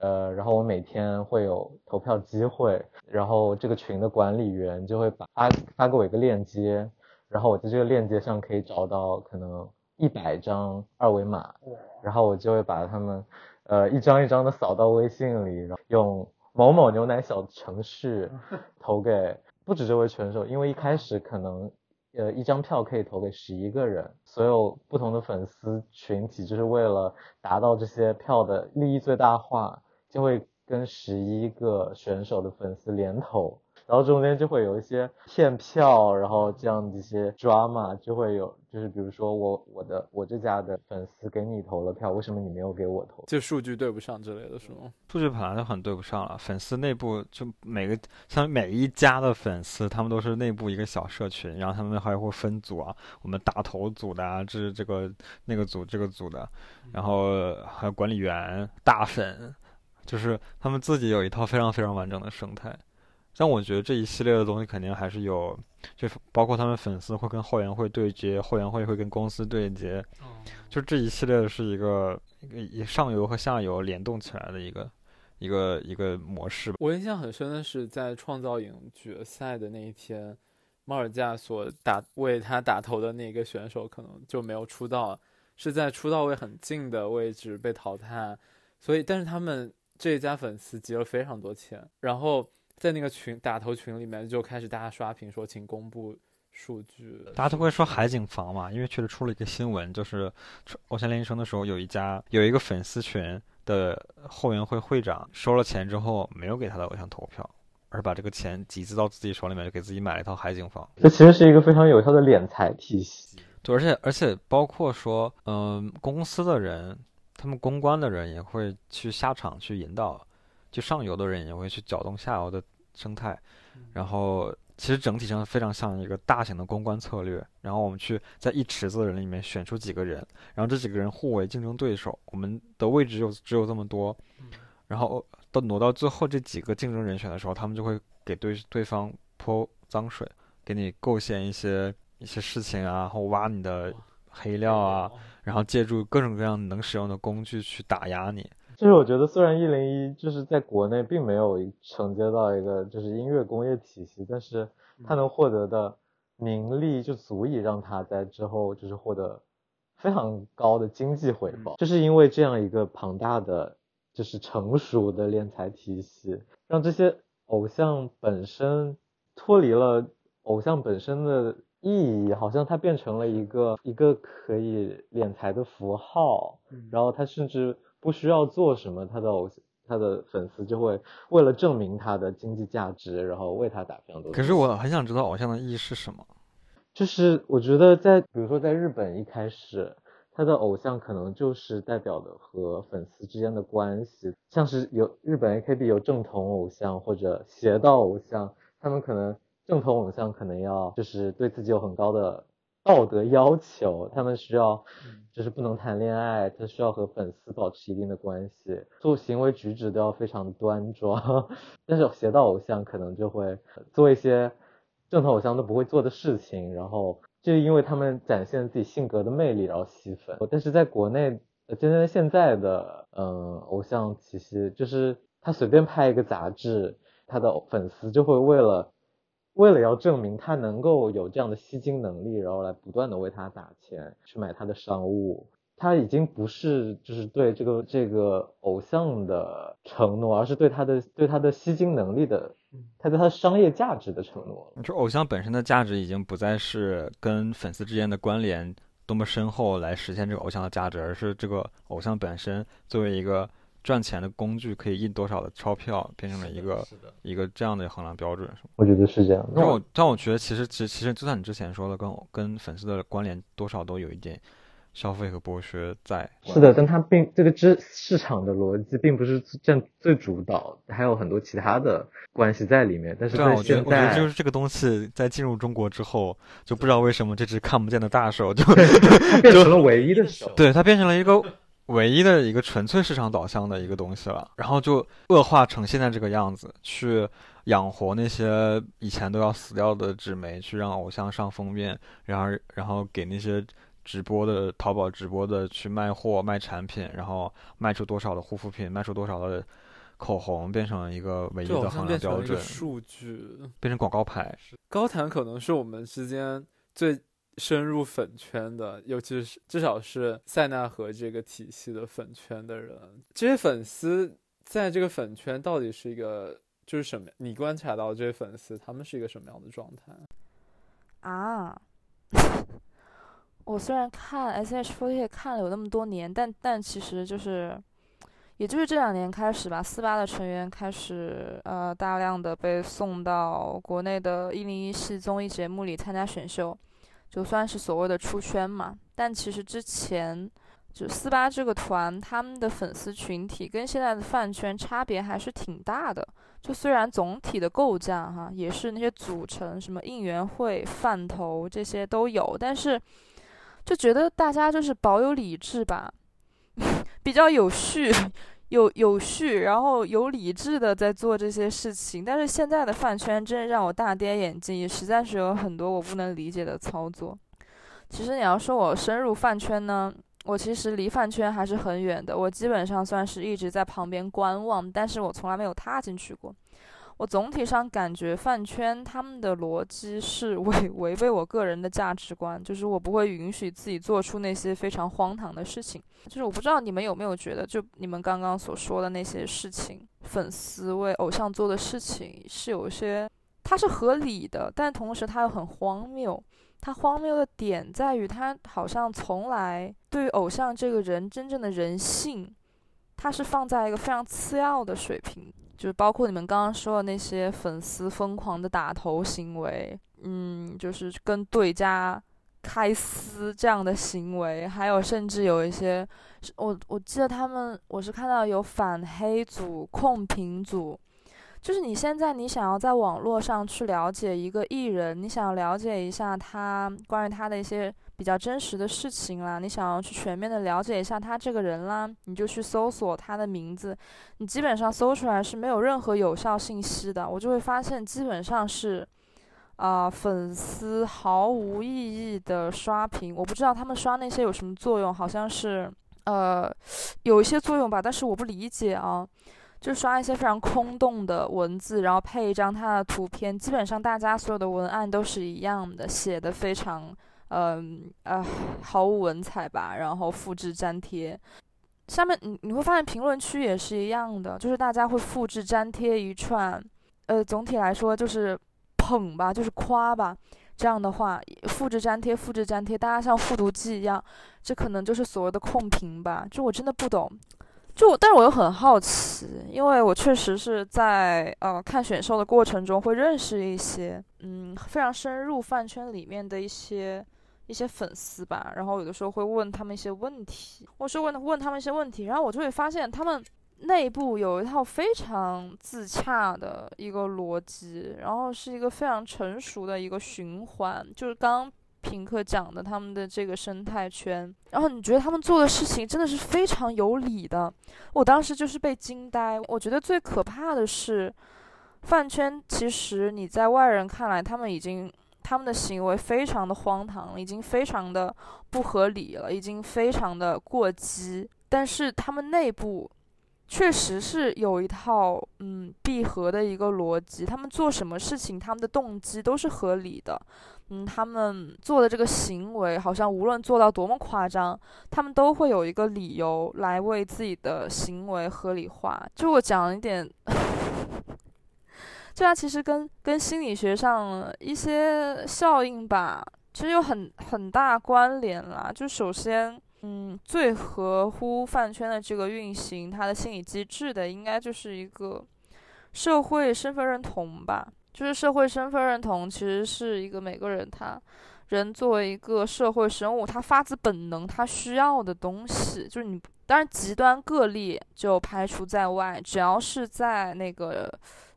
呃，然后我每天会有投票机会，然后这个群的管理员就会把发发给我一个链接，然后我在这个链接上可以找到可能。一百张二维码，然后我就会把他们，呃，一张一张的扫到微信里，然后用某某牛奶小程序 投给不止这位选手，因为一开始可能，呃，一张票可以投给十一个人，所有不同的粉丝群体就是为了达到这些票的利益最大化，就会跟十一个选手的粉丝联投。然后中间就会有一些骗票，然后这样的一些 drama 就会有，就是比如说我我的我这家的粉丝给你投了票，为什么你没有给我投？就数据对不上之类的，是吗？数据本来就很对不上了，粉丝内部就每个像每一家的粉丝，他们都是内部一个小社群，然后他们还会分组啊，我们打头组的啊，这是这个那个组这个组的，然后还有管理员大粉，就是他们自己有一套非常非常完整的生态。但我觉得这一系列的东西肯定还是有，就是包括他们粉丝会跟后援会对接，后援会会跟公司对接，就这一系列是一个一个上游和下游联动起来的一个一个一个模式。我印象很深的是在创造营决赛的那一天，马尔加所打为他打头的那个选手可能就没有出道，是在出道位很近的位置被淘汰，所以但是他们这一家粉丝集了非常多钱，然后。在那个群打头群里面就开始大家刷屏说，请公布数据。大家都会说海景房嘛，因为确实出了一个新闻，就是偶像练习生的时候，有一家有一个粉丝群的后援会会长收了钱之后，没有给他的偶像投票，而把这个钱集资到自己手里面，就给自己买了一套海景房。这其实是一个非常有效的敛财体系。对，而且而且包括说，嗯，公司的人，他们公关的人也会去下场去引导，就上游的人也会去搅动下游的。生态，然后其实整体上非常像一个大型的公关策略。然后我们去在一池子的人里面选出几个人，然后这几个人互为竞争对手，我们的位置就只有这么多。然后到挪到最后这几个竞争人选的时候，他们就会给对对方泼脏水，给你构陷一些一些事情啊，然后挖你的黑料啊，然后借助各种各样能使用的工具去打压你。就是我觉得，虽然一零一就是在国内并没有承接到一个就是音乐工业体系，但是他能获得的名利就足以让他在之后就是获得非常高的经济回报。就是因为这样一个庞大的就是成熟的敛财体系，让这些偶像本身脱离了偶像本身的意义，好像它变成了一个一个可以敛财的符号，然后它甚至。不需要做什么，他的偶像、他的粉丝就会为了证明他的经济价值，然后为他打非常多。可是我很想知道偶像的意义是什么。就是我觉得在，比如说在日本一开始，他的偶像可能就是代表的和粉丝之间的关系，像是有日本 AKB 有正统偶像或者邪道偶像，他们可能正统偶像可能要就是对自己有很高的。道德要求，他们需要就是不能谈恋爱，他需要和粉丝保持一定的关系，做行为举止都要非常端庄。但是邪道偶像可能就会做一些正统偶像都不会做的事情，然后就因为他们展现自己性格的魅力，然后吸粉。但是在国内，真正现在的嗯偶像，其实就是他随便拍一个杂志，他的粉丝就会为了。为了要证明他能够有这样的吸金能力，然后来不断的为他打钱去买他的商务，他已经不是就是对这个这个偶像的承诺，而是对他的对他的吸金能力的，他对他商业价值的承诺。就偶像本身的价值已经不再是跟粉丝之间的关联多么深厚来实现这个偶像的价值，而是这个偶像本身作为一个赚钱的工具，可以印多少的钞票，变成了一个一个这样的衡量标准，是吗？我觉得是这样。让我让我觉得，其实其其实就算你之前说的，跟跟粉丝的关联多少都有一点。消费和剥削在是的，但它并这个市市场的逻辑并不是占最主导，还有很多其他的关系在里面。但是在现在，我觉得就是这个东西在进入中国之后，就不知道为什么这只看不见的大手就变成了唯一的手，对，它变成了一个唯一的一个纯粹市场导向的一个东西了。然后就恶化成现在这个样子，去养活那些以前都要死掉的纸媒，去让偶像上封面，然后然后给那些。直播的淘宝直播的去卖货卖产品，然后卖出多少的护肤品，卖出多少的口红，变成一个唯一的衡量标准。数据变成广告牌。高谈可能是我们之间最深入粉圈的，尤其是至少是塞纳河这个体系的粉圈的人。这些粉丝在这个粉圈到底是一个就是什么？你观察到这些粉丝他们是一个什么样的状态？啊？我虽然看 S.H.48 看了有那么多年，但但其实就是，也就是这两年开始吧，四八的成员开始呃大量的被送到国内的一零一系综艺节目里参加选秀，就算是所谓的出圈嘛。但其实之前就四八这个团，他们的粉丝群体跟现在的饭圈差别还是挺大的。就虽然总体的构架哈也是那些组成什么应援会、饭头这些都有，但是。就觉得大家就是保有理智吧，比较有序、有有序，然后有理智的在做这些事情。但是现在的饭圈真的让我大跌眼镜，也实在是有很多我不能理解的操作。其实你要说我深入饭圈呢，我其实离饭圈还是很远的，我基本上算是一直在旁边观望，但是我从来没有踏进去过。我总体上感觉饭圈他们的逻辑是违 违背我个人的价值观，就是我不会允许自己做出那些非常荒唐的事情。就是我不知道你们有没有觉得，就你们刚刚所说的那些事情，粉丝为偶像做的事情是有些，它是合理的，但同时它又很荒谬。它荒谬的点在于，它好像从来对于偶像这个人真正的人性，它是放在一个非常次要的水平。就包括你们刚刚说的那些粉丝疯狂的打头行为，嗯，就是跟对家开撕这样的行为，还有甚至有一些，我我记得他们，我是看到有反黑组、控评组。就是你现在你想要在网络上去了解一个艺人，你想了解一下他关于他的一些比较真实的事情啦，你想要去全面的了解一下他这个人啦，你就去搜索他的名字，你基本上搜出来是没有任何有效信息的，我就会发现基本上是，啊粉丝毫无意义的刷屏，我不知道他们刷那些有什么作用，好像是呃有一些作用吧，但是我不理解啊。就刷一些非常空洞的文字，然后配一张他的图片，基本上大家所有的文案都是一样的，写的非常，嗯呃，毫无文采吧，然后复制粘贴。下面你你会发现评论区也是一样的，就是大家会复制粘贴一串，呃，总体来说就是捧吧，就是夸吧，这样的话复制粘贴，复制粘贴，大家像复读机一样，这可能就是所谓的控评吧，就我真的不懂。就，但是我又很好奇，因为我确实是在呃看选秀的过程中会认识一些，嗯，非常深入饭圈里面的一些一些粉丝吧，然后有的时候会问他们一些问题，我是问问他们一些问题，然后我就会发现他们内部有一套非常自洽的一个逻辑，然后是一个非常成熟的一个循环，就是刚。平克讲的他们的这个生态圈，然后你觉得他们做的事情真的是非常有理的，我当时就是被惊呆。我觉得最可怕的是，饭圈其实你在外人看来，他们已经他们的行为非常的荒唐，已经非常的不合理了，已经非常的过激，但是他们内部。确实是有一套嗯闭合的一个逻辑，他们做什么事情，他们的动机都是合理的，嗯，他们做的这个行为，好像无论做到多么夸张，他们都会有一个理由来为自己的行为合理化。就我讲一点，这它其实跟跟心理学上一些效应吧，其实有很很大关联啦。就首先。嗯，最合乎饭圈的这个运行，它的心理机制的，应该就是一个社会身份认同吧。就是社会身份认同，其实是一个每个人他人作为一个社会生物，他发自本能他需要的东西。就是你当然极端个例就排除在外，只要是在那个。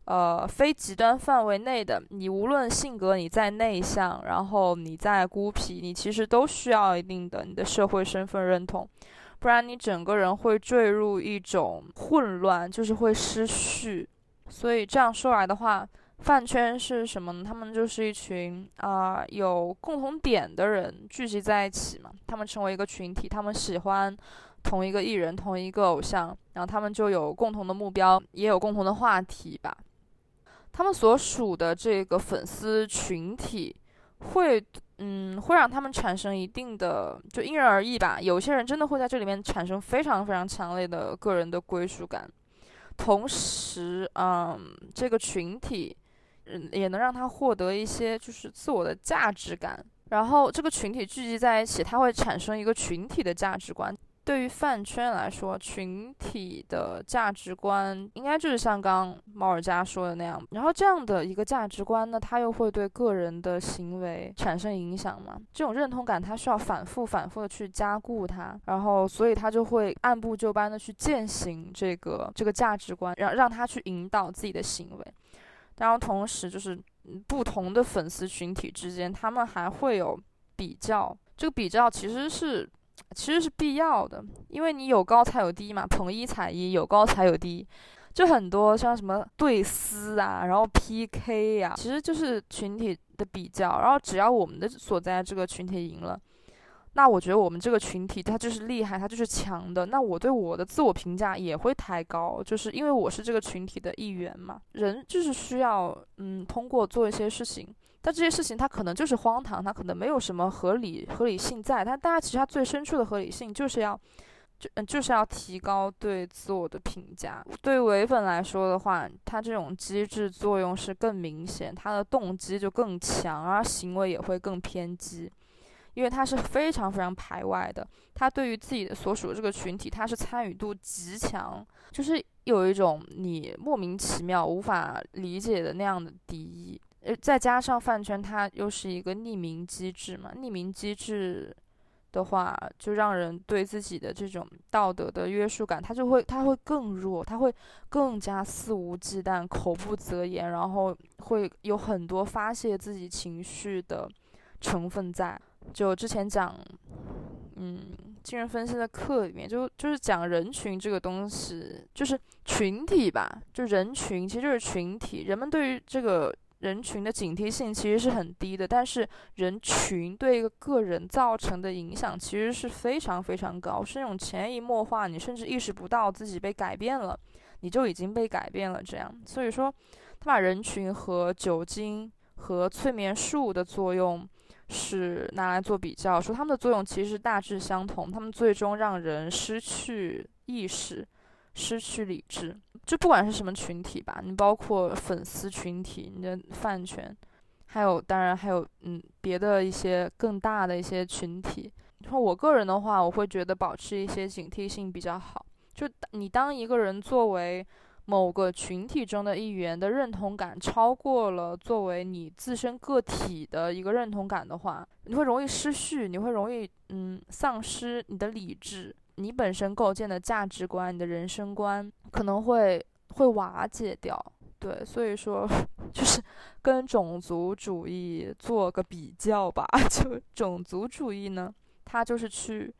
呃，非极端范围内的，你无论性格你再内向，然后你再孤僻，你其实都需要一定的你的社会身份认同，不然你整个人会坠入一种混乱，就是会失序。所以这样说来的话，饭圈是什么呢？他们就是一群啊有共同点的人聚集在一起嘛，他们成为一个群体，他们喜欢同一个艺人、同一个偶像，然后他们就有共同的目标，也有共同的话题吧。他们所属的这个粉丝群体，会，嗯，会让他们产生一定的，就因人而异吧。有些人真的会在这里面产生非常非常强烈的个人的归属感，同时，嗯，这个群体，嗯，也能让他获得一些就是自我的价值感。然后这个群体聚集在一起，它会产生一个群体的价值观。对于饭圈来说，群体的价值观应该就是像刚猫尔佳说的那样。然后这样的一个价值观呢，它又会对个人的行为产生影响嘛？这种认同感，它需要反复、反复的去加固它，然后所以它就会按部就班的去践行这个这个价值观，让让他去引导自己的行为。然后同时就是不同的粉丝群体之间，他们还会有比较。这个比较其实是。其实是必要的，因为你有高才有低嘛，捧一踩一，有高才有低，就很多像什么对撕啊，然后 PK 呀，其实就是群体的比较。然后只要我们的所在这个群体赢了，那我觉得我们这个群体它就是厉害，它就是强的。那我对我的自我评价也会抬高，就是因为我是这个群体的一员嘛。人就是需要嗯，通过做一些事情。但这些事情它可能就是荒唐，它可能没有什么合理合理性在。但大家其实它最深处的合理性就是要，就嗯就是要提高对自我的评价。对唯粉来说的话，它这种机制作用是更明显，它的动机就更强，而行为也会更偏激，因为它是非常非常排外的。他对于自己的所属的这个群体，他是参与度极强，就是有一种你莫名其妙无法理解的那样的敌意。再加上饭圈，它又是一个匿名机制嘛，匿名机制的话，就让人对自己的这种道德的约束感，它就会，它会更弱，它会更加肆无忌惮、口不择言，然后会有很多发泄自己情绪的成分在。就之前讲，嗯，精神分析的课里面，就就是讲人群这个东西，就是群体吧，就人群其实就是群体，人们对于这个。人群的警惕性其实是很低的，但是人群对一个个人造成的影响其实是非常非常高，是那种潜移默化，你甚至意识不到自己被改变了，你就已经被改变了。这样，所以说，他把人群和酒精和催眠术的作用是拿来做比较，说他们的作用其实大致相同，他们最终让人失去意识。失去理智，就不管是什么群体吧，你包括粉丝群体，你的饭圈，还有当然还有嗯别的一些更大的一些群体。然后我个人的话，我会觉得保持一些警惕性比较好。就你当一个人作为某个群体中的一员的认同感超过了作为你自身个体的一个认同感的话，你会容易失序，你会容易嗯丧失你的理智。你本身构建的价值观，你的人生观可能会会瓦解掉，对，所以说 就是跟种族主义做个比较吧。就种族主义呢，它就是去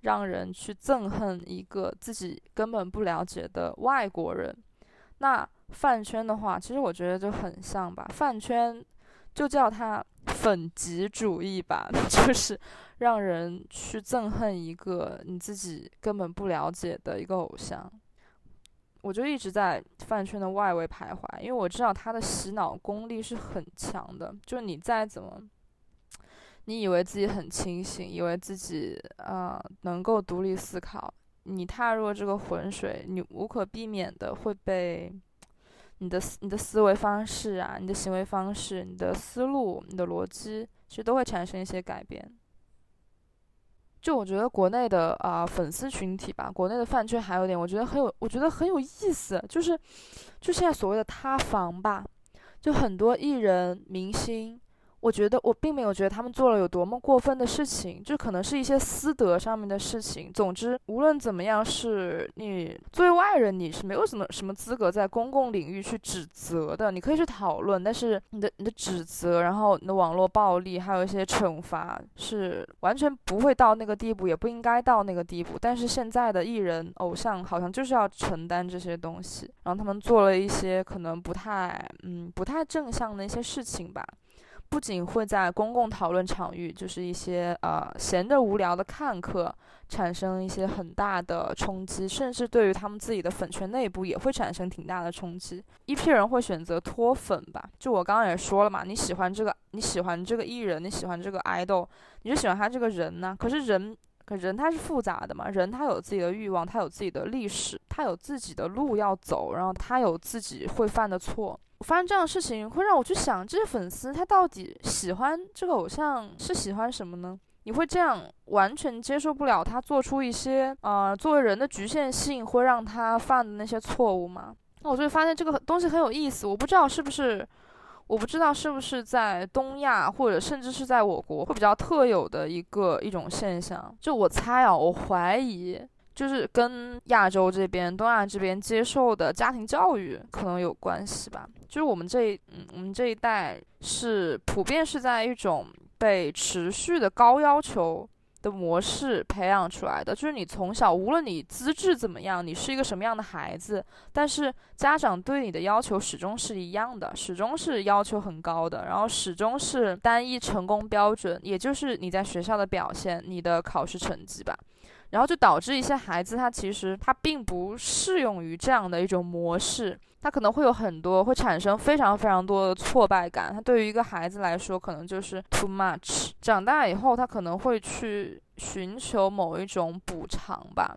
让人去憎恨一个自己根本不了解的外国人。那饭圈的话，其实我觉得就很像吧，饭圈就叫它粉极主义吧，就是。让人去憎恨一个你自己根本不了解的一个偶像，我就一直在饭圈的外围徘徊，因为我知道他的洗脑功力是很强的。就你再怎么，你以为自己很清醒，以为自己啊能够独立思考，你踏入这个浑水，你无可避免的会被你的思你的思维方式啊、你的行为方式、你的思路、你的逻辑，其实都会产生一些改变。就我觉得国内的啊、粉丝群体吧，国内的饭圈还有点，我觉得很有，我觉得很有意思，就是就现在所谓的塌房吧，就很多艺人明星。我觉得我并没有觉得他们做了有多么过分的事情，就可能是一些私德上面的事情。总之，无论怎么样，是你作为外人，你是没有什么什么资格在公共领域去指责的。你可以去讨论，但是你的你的指责，然后你的网络暴力，还有一些惩罚，是完全不会到那个地步，也不应该到那个地步。但是现在的艺人偶像好像就是要承担这些东西，然后他们做了一些可能不太嗯不太正向的一些事情吧。不仅会在公共讨论场域，就是一些呃闲着无聊的看客，产生一些很大的冲击，甚至对于他们自己的粉圈内部也会产生挺大的冲击。一批人会选择脱粉吧，就我刚刚也说了嘛，你喜欢这个，你喜欢这个艺人，你喜欢这个 idol，你就喜欢他这个人呢。可是人，可人他是复杂的嘛，人他有自己的欲望，他有自己的历史，他有自己的路要走，然后他有自己会犯的错。我发生这样的事情会让我去想，这些粉丝他到底喜欢这个偶像是喜欢什么呢？你会这样完全接受不了他做出一些呃作为人的局限性，会让他犯的那些错误吗？那我就会发现这个东西很有意思。我不知道是不是，我不知道是不是在东亚或者甚至是在我国会比较特有的一个一种现象。就我猜啊，我怀疑。就是跟亚洲这边、东亚这边接受的家庭教育可能有关系吧。就是我们这一，嗯，我们这一代是普遍是在一种被持续的高要求的模式培养出来的。就是你从小，无论你资质怎么样，你是一个什么样的孩子，但是家长对你的要求始终是一样的，始终是要求很高的，然后始终是单一成功标准，也就是你在学校的表现，你的考试成绩吧。然后就导致一些孩子，他其实他并不适用于这样的一种模式，他可能会有很多会产生非常非常多的挫败感。他对于一个孩子来说，可能就是 too much。长大以后，他可能会去寻求某一种补偿吧。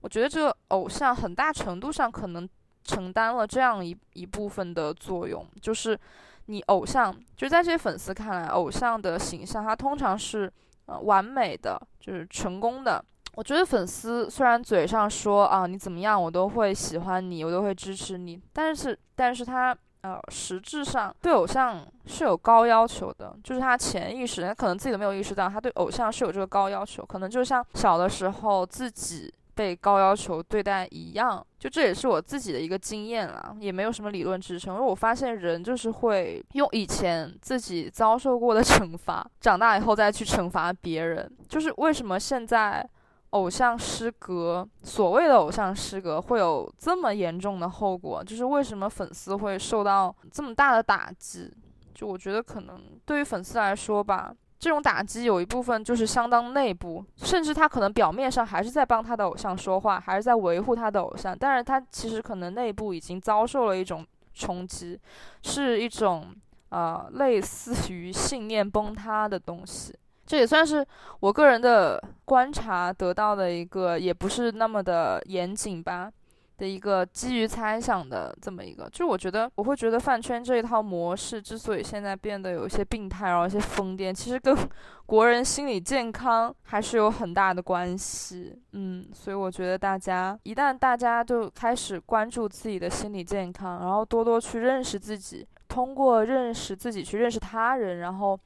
我觉得这个偶像很大程度上可能承担了这样一一部分的作用，就是你偶像就在这些粉丝看来，偶像的形象他通常是呃完美的，就是成功的。我觉得粉丝虽然嘴上说啊你怎么样我都会喜欢你我都会支持你，但是但是他呃实质上对偶像是有高要求的，就是他潜意识他可能自己都没有意识到他对偶像是有这个高要求，可能就像小的时候自己被高要求对待一样，就这也是我自己的一个经验啦，也没有什么理论支撑，因为我发现人就是会用以前自己遭受过的 惩罚，长大以后再去惩罚别人，就是为什么现在。偶像失格，所谓的偶像失格会有这么严重的后果，就是为什么粉丝会受到这么大的打击？就我觉得可能对于粉丝来说吧，这种打击有一部分就是相当内部，甚至他可能表面上还是在帮他的偶像说话，还是在维护他的偶像，但是他其实可能内部已经遭受了一种冲击，是一种呃类似于信念崩塌的东西。这也算是我个人的观察得到的一个，也不是那么的严谨吧的一个基于猜想的这么一个。就我觉得我会觉得饭圈这一套模式之所以现在变得有一些病态，然后一些疯癫，其实跟 国人心理健康还是有很大的关系。嗯，所以我觉得大家一旦大家就开始关注自己的心理健康，然后多多去认识自己，通过认识自己去认识他人，然后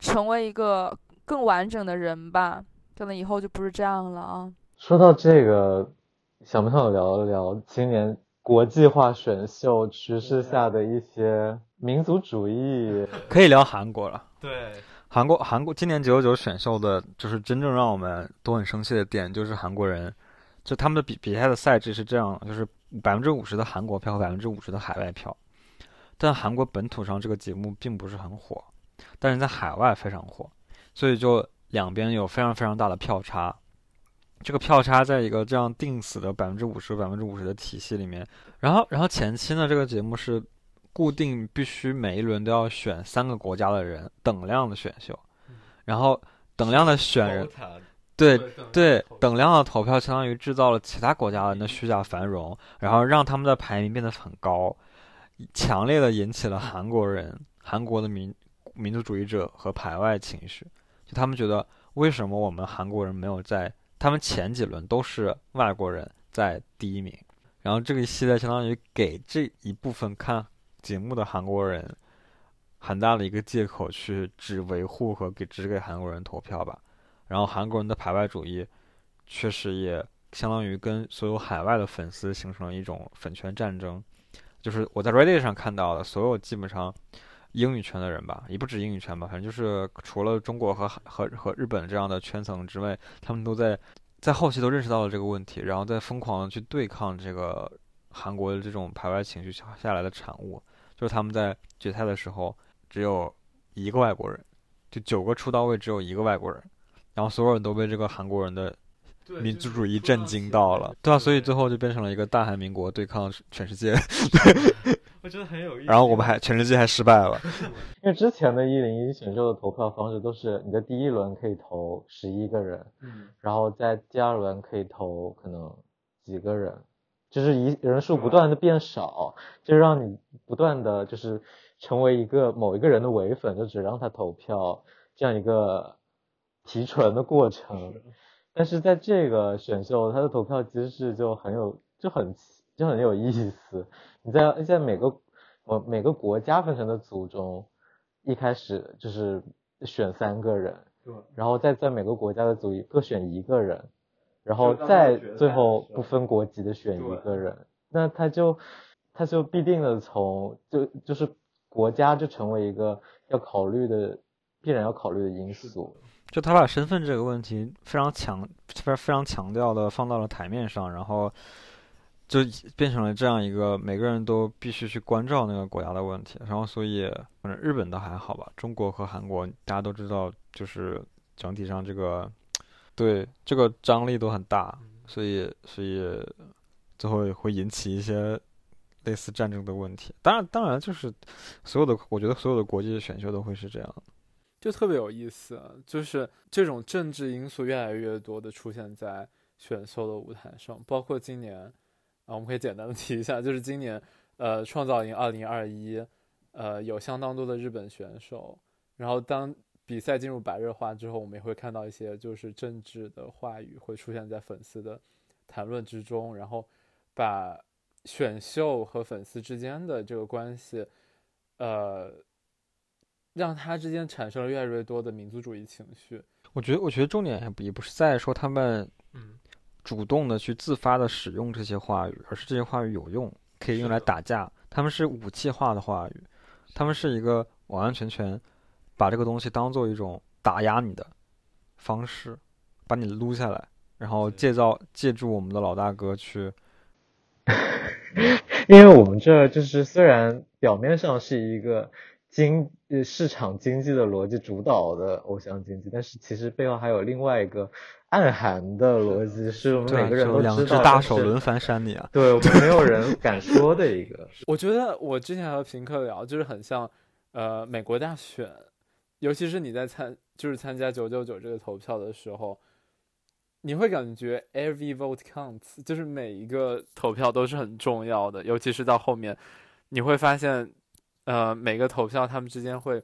成为一个。更完整的人吧，可能以后就不是这样了啊。说到这个，想不想聊一聊今年国际化选秀趋势下的一些民族主义？可以聊韩国了。对，韩国韩国今年九九九选秀的，就是真正让我们都很生气的点，就是韩国人，就他们的比比赛的赛制是这样，就是百分之五十的韩国票和百分之五十的海外票，但韩国本土上这个节目并不是很火，但是在海外非常火。所以就两边有非常非常大的票差，这个票差在一个这样定死的百分之五十百分之五十的体系里面，然后然后前期呢这个节目是固定必须每一轮都要选三个国家的人等量的选秀，然后等量的选人，对对等量的投票相当于制造了其他国家人的虚假繁荣，然后让他们的排名变得很高，强烈的引起了韩国人韩国的民民族主义者和排外情绪。就他们觉得为什么我们韩国人没有在他们前几轮都是外国人在第一名，然后这个系列相当于给这一部分看节目的韩国人很大的一个借口，去只维护和给只给韩国人投票吧。然后韩国人的排外主义确实也相当于跟所有海外的粉丝形成了一种粉圈战争，就是我在 Reddit 上看到的所有基本上。英语圈的人吧，也不止英语圈吧，反正就是除了中国和和和日本这样的圈层之外，他们都在在后期都认识到了这个问题，然后在疯狂的去对抗这个韩国的这种排外情绪下下来的产物，就是他们在决赛的时候只有一个外国人，就九个出道位只有一个外国人，然后所有人都被这个韩国人的民族主义震惊到了，对啊，所以最后就变成了一个大韩民国对抗全世界。我觉得很有意思。然后我们还全世界还失败了，因为之前的一零一选秀的投票方式都是你的第一轮可以投十一个人，嗯，然后在第二轮可以投可能几个人，就是一人数不断的变少，就让你不断的就是成为一个某一个人的唯粉，就只让他投票这样一个提纯的过程。但是在这个选秀，它的投票机制就很有就很就很有意思。你在在每个我每个国家分成的组中，一开始就是选三个人，对，然后再在每个国家的组各选一个人，然后再最后不分国籍的选一个人，那他就他就必定的从就就是国家就成为一个要考虑的必然要考虑的因素，就他把身份这个问题非常强非常非常强调的放到了台面上，然后。就变成了这样一个每个人都必须去关照那个国家的问题，然后所以反正日本倒还好吧，中国和韩国大家都知道，就是整体上这个对这个张力都很大，所以所以最后会引起一些类似战争的问题。当然当然就是所有的我觉得所有的国际选秀都会是这样，就特别有意思，就是这种政治因素越来越多的出现在选秀的舞台上，包括今年。啊，我们可以简单的提一下，就是今年，呃，创造营二零二一，呃，有相当多的日本选手。然后当比赛进入白热化之后，我们也会看到一些就是政治的话语会出现在粉丝的谈论之中，然后把选秀和粉丝之间的这个关系，呃，让他之间产生了越来越多的民族主义情绪。我觉得，我觉得重点也不也不是在说他们，嗯。主动的去自发的使用这些话语，而是这些话语有用，可以用来打架。他们是武器化的话语，他们是一个完完全全把这个东西当做一种打压你的方式，把你撸下来，然后借造借助我们的老大哥去。因为我们这就是虽然表面上是一个经市场经济的逻辑主导的偶像经济，但是其实背后还有另外一个。暗含的逻辑是我们每个人都知道，两只大手轮番扇你啊！对我们没有人敢说的一个。我觉得我之前和平克聊，就是很像，呃，美国大选，尤其是你在参，就是参加九九九这个投票的时候，你会感觉 every vote counts，就是每一个投票都是很重要的，尤其是到后面，你会发现，呃，每个投票他们之间会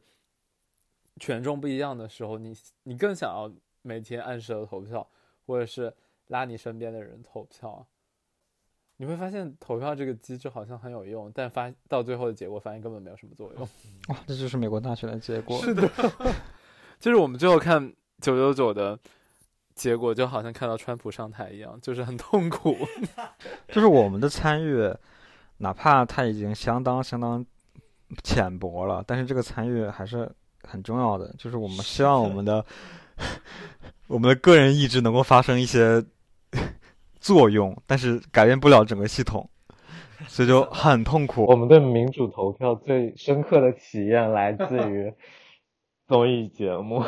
权重不一样的时候，你你更想要。每天按时的投票，或者是拉你身边的人投票，你会发现投票这个机制好像很有用，但发到最后的结果发现根本没有什么作用。哇，这就是美国大选的结果。是的，就是我们最后看九九九的结果，就好像看到川普上台一样，就是很痛苦。就是我们的参与，哪怕他已经相当相当浅薄了，但是这个参与还是很重要的。就是我们希望我们的。我们的个人意志能够发生一些 作用，但是改变不了整个系统，所以就很痛苦。我们对民主投票最深刻的体验来自于 综艺节目。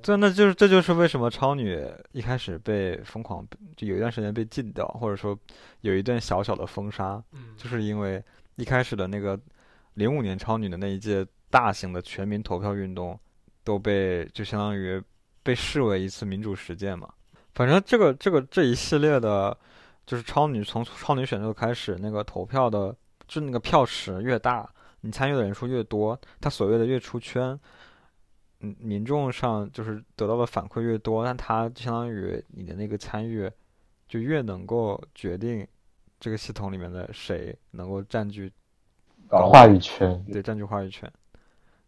对，那就是这就是为什么超女一开始被疯狂，就有一段时间被禁掉，或者说有一段小小的封杀，就是因为一开始的那个零五年超女的那一届大型的全民投票运动都被就相当于。被视为一次民主实践嘛？反正这个这个这一系列的，就是超女从超女选秀开始，那个投票的，就那个票池越大，你参与的人数越多，他所谓的越出圈，嗯民众上就是得到的反馈越多，那它相当于你的那个参与就越能够决定这个系统里面的谁能够占据话语权，对，占据话语权。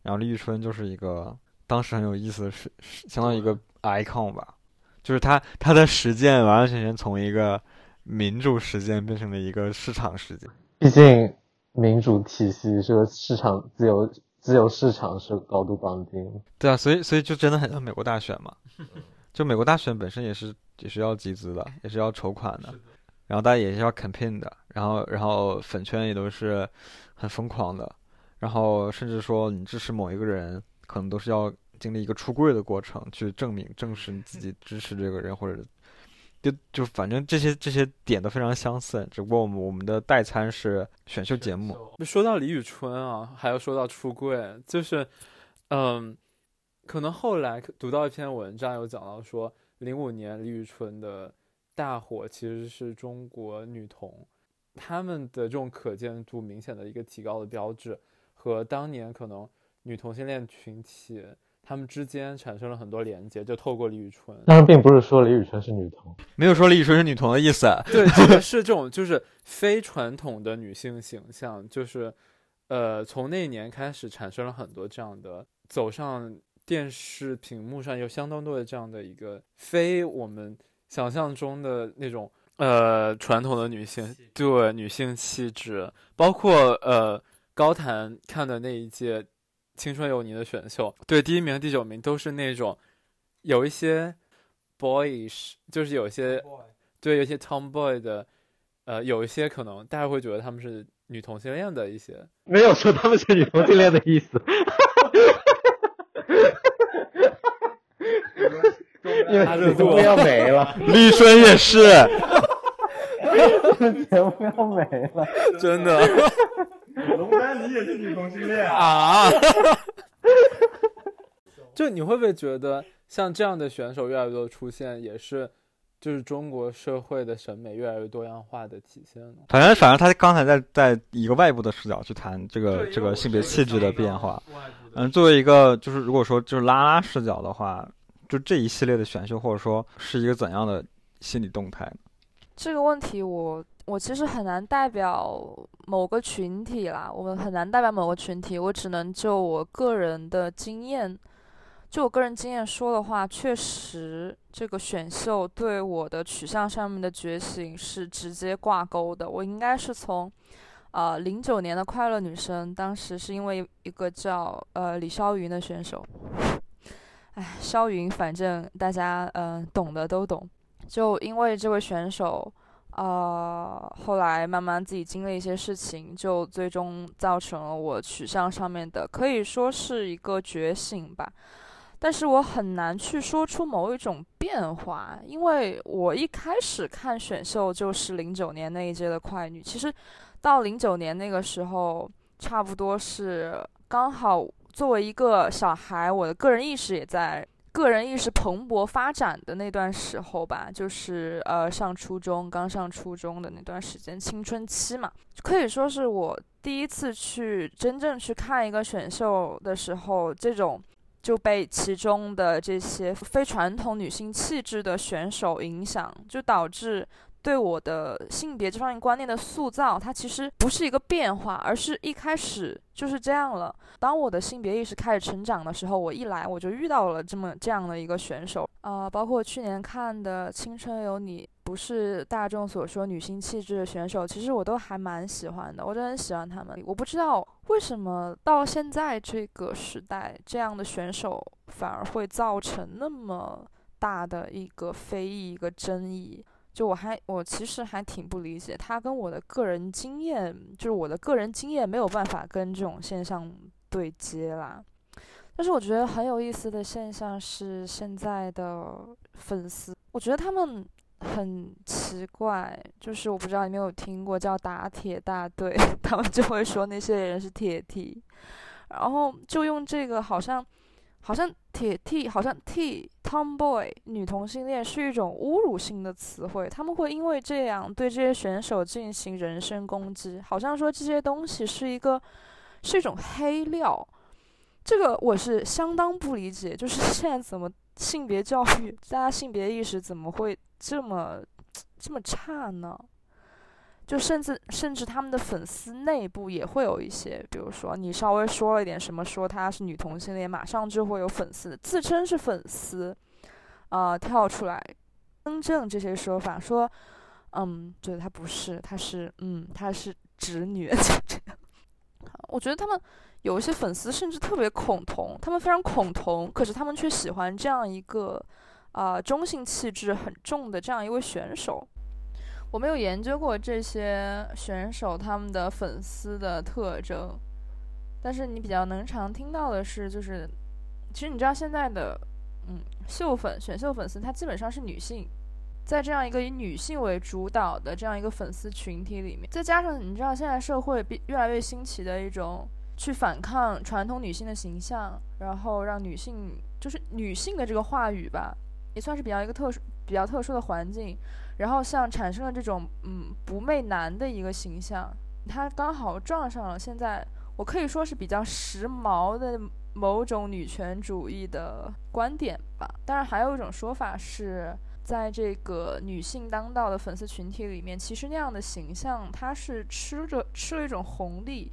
然后李宇春就是一个当时很有意思的是，相当于一个 icon 吧，就是他他的实践完完全全从一个民主实践变成了一个市场实践。毕竟民主体系是市场自由自由市场是高度绑定。对啊，所以所以就真的很像美国大选嘛，就美国大选本身也是也是要集资的，也是要筹款的，然后大家也是要 campaign 的，然后然后粉圈也都是很疯狂的。然后甚至说你支持某一个人，可能都是要经历一个出柜的过程，去证明、证实你自己支持这个人，或者就就反正这些这些点都非常相似。只不过我们我们的代餐是选秀节目。说到李宇春啊，还要说到出柜，就是嗯，可能后来读到一篇文章，有讲到说，零五年李宇春的大火其实是中国女同他们的这种可见度明显的一个提高的标志。和当年可能女同性恋群体他们之间产生了很多连接，就透过李宇春。但是并不是说李宇春是女同，没有说李宇春是女同的意思。对，是这种就是非传统的女性形象，就是呃，从那年开始产生了很多这样的走上电视屏幕上有相当多的这样的一个非我们想象中的那种呃传统的女性对女性气质，包括呃。高谈看的那一届《青春有你》的选秀，对第一名、第九名都是那种有一些 boyish，就是有些对有些 tomboy 的，呃，有一些可能大家会觉得他们是女同性恋的一些，没有说他们是女同性恋的意思。因为节目要没了，李春也是，节目要没了，真的。龙丹，你也是女同性恋啊？就你会不会觉得，像这样的选手越来越多出现，也是就是中国社会的审美越来越多样化的体现呢？反正反正他刚才在在一个外部的视角去谈这个这个性别气质的变化。嗯，作为一个就是如果说就是拉拉视角的话，就这一系列的选秀，或者说是一个怎样的心理动态呢？这个问题我。我其实很难代表某个群体啦，我们很难代表某个群体，我只能就我个人的经验，就我个人经验说的话，确实这个选秀对我的取向上面的觉醒是直接挂钩的。我应该是从，呃，零九年的快乐女生，当时是因为一个叫呃李霄云的选手，哎，霄云，反正大家嗯懂的都懂，就因为这位选手。呃，后来慢慢自己经历一些事情，就最终造成了我取向上面的，可以说是一个觉醒吧。但是我很难去说出某一种变化，因为我一开始看选秀就是零九年那一届的快女。其实到零九年那个时候，差不多是刚好作为一个小孩，我的个人意识也在。个人意识蓬勃发展的那段时候吧，就是呃上初中，刚上初中的那段时间，青春期嘛，可以说是我第一次去真正去看一个选秀的时候，这种就被其中的这些非传统女性气质的选手影响，就导致。对我的性别这方面观念的塑造，它其实不是一个变化，而是一开始就是这样了。当我的性别意识开始成长的时候，我一来我就遇到了这么这样的一个选手啊，包括去年看的《青春有你》，不是大众所说女性气质的选手，其实我都还蛮喜欢的，我真的很喜欢他们。我不知道为什么到现在这个时代，这样的选手反而会造成那么大的一个非议、一个争议。就我还我其实还挺不理解，他跟我的个人经验，就是我的个人经验没有办法跟这种现象对接啦。但是我觉得很有意思的现象是，现在的粉丝，我觉得他们很奇怪，就是我不知道你有没有听过叫打铁大队，他们就会说那些人是铁 T，然后就用这个好像。好像铁 T，好像 T Tomboy 女同性恋是一种侮辱性的词汇，他们会因为这样对这些选手进行人身攻击，好像说这些东西是一个是一种黑料。这个我是相当不理解，就是现在怎么性别教育，大家性别意识怎么会这么 这么差呢？就甚至甚至他们的粉丝内部也会有一些，比如说你稍微说了一点什么，说她是女同性恋，马上就会有粉丝自称是粉丝，啊跳出来更正这些说法，说，嗯，对她不是，她是，嗯，她是直女，这样。我觉得他们有一些粉丝甚至特别恐同，他们非常恐同，可是他们却喜欢这样一个，啊，中性气质很重的这样一位选手。我没有研究过这些选手他们的粉丝的特征，但是你比较能常听到的是，就是其实你知道现在的，嗯，秀粉选秀粉丝，他基本上是女性。在这样一个以女性为主导的这样一个粉丝群体里面，再加上你知道现在社会越来越兴起的一种去反抗传统女性的形象，然后让女性就是女性的这个话语吧，也算是比较一个特殊、比较特殊的环境，然后像产生了这种嗯不媚男的一个形象，他刚好撞上了现在我可以说是比较时髦的某种女权主义的观点吧。当然，还有一种说法是。在这个女性当道的粉丝群体里面，其实那样的形象，它是吃着吃了一种红利，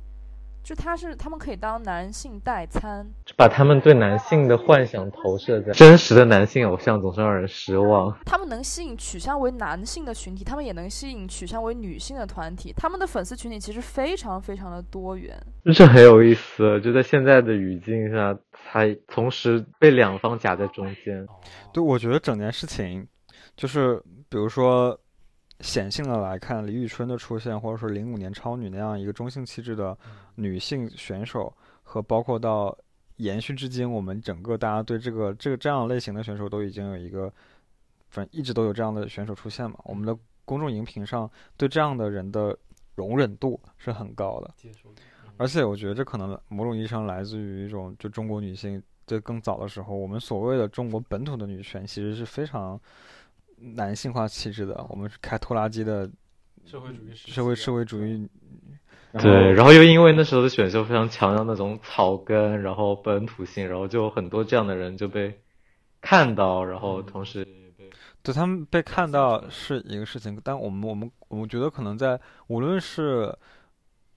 就他是他们可以当男性代餐，把他们对男性的幻想投射在真实的男性偶像，总是让人失望。他们能吸引取向为男性的群体，他们也能吸引取向为女性的团体，他们的粉丝群体其实非常非常的多元，这很有意思。就在现在的语境下，他同时被两方夹在中间。对，我觉得整件事情。就是比如说，显性的来看，李宇春的出现，或者说零五年超女那样一个中性气质的女性选手，和包括到延续至今，我们整个大家对这个这个这样类型的选手都已经有一个，反正一直都有这样的选手出现嘛。我们的公众荧屏上对这样的人的容忍度是很高的，而且我觉得这可能某种意义上来自于一种就中国女性在更早的时候，我们所谓的中国本土的女权其实是非常。男性化气质的，我们是开拖拉机的社会主义社会社会主义，对，然后又因为那时候的选秀非常强调那种草根，然后本土性，然后就很多这样的人就被看到，然后同时对他们被看到是一个事情，但我们我们我们觉得可能在无论是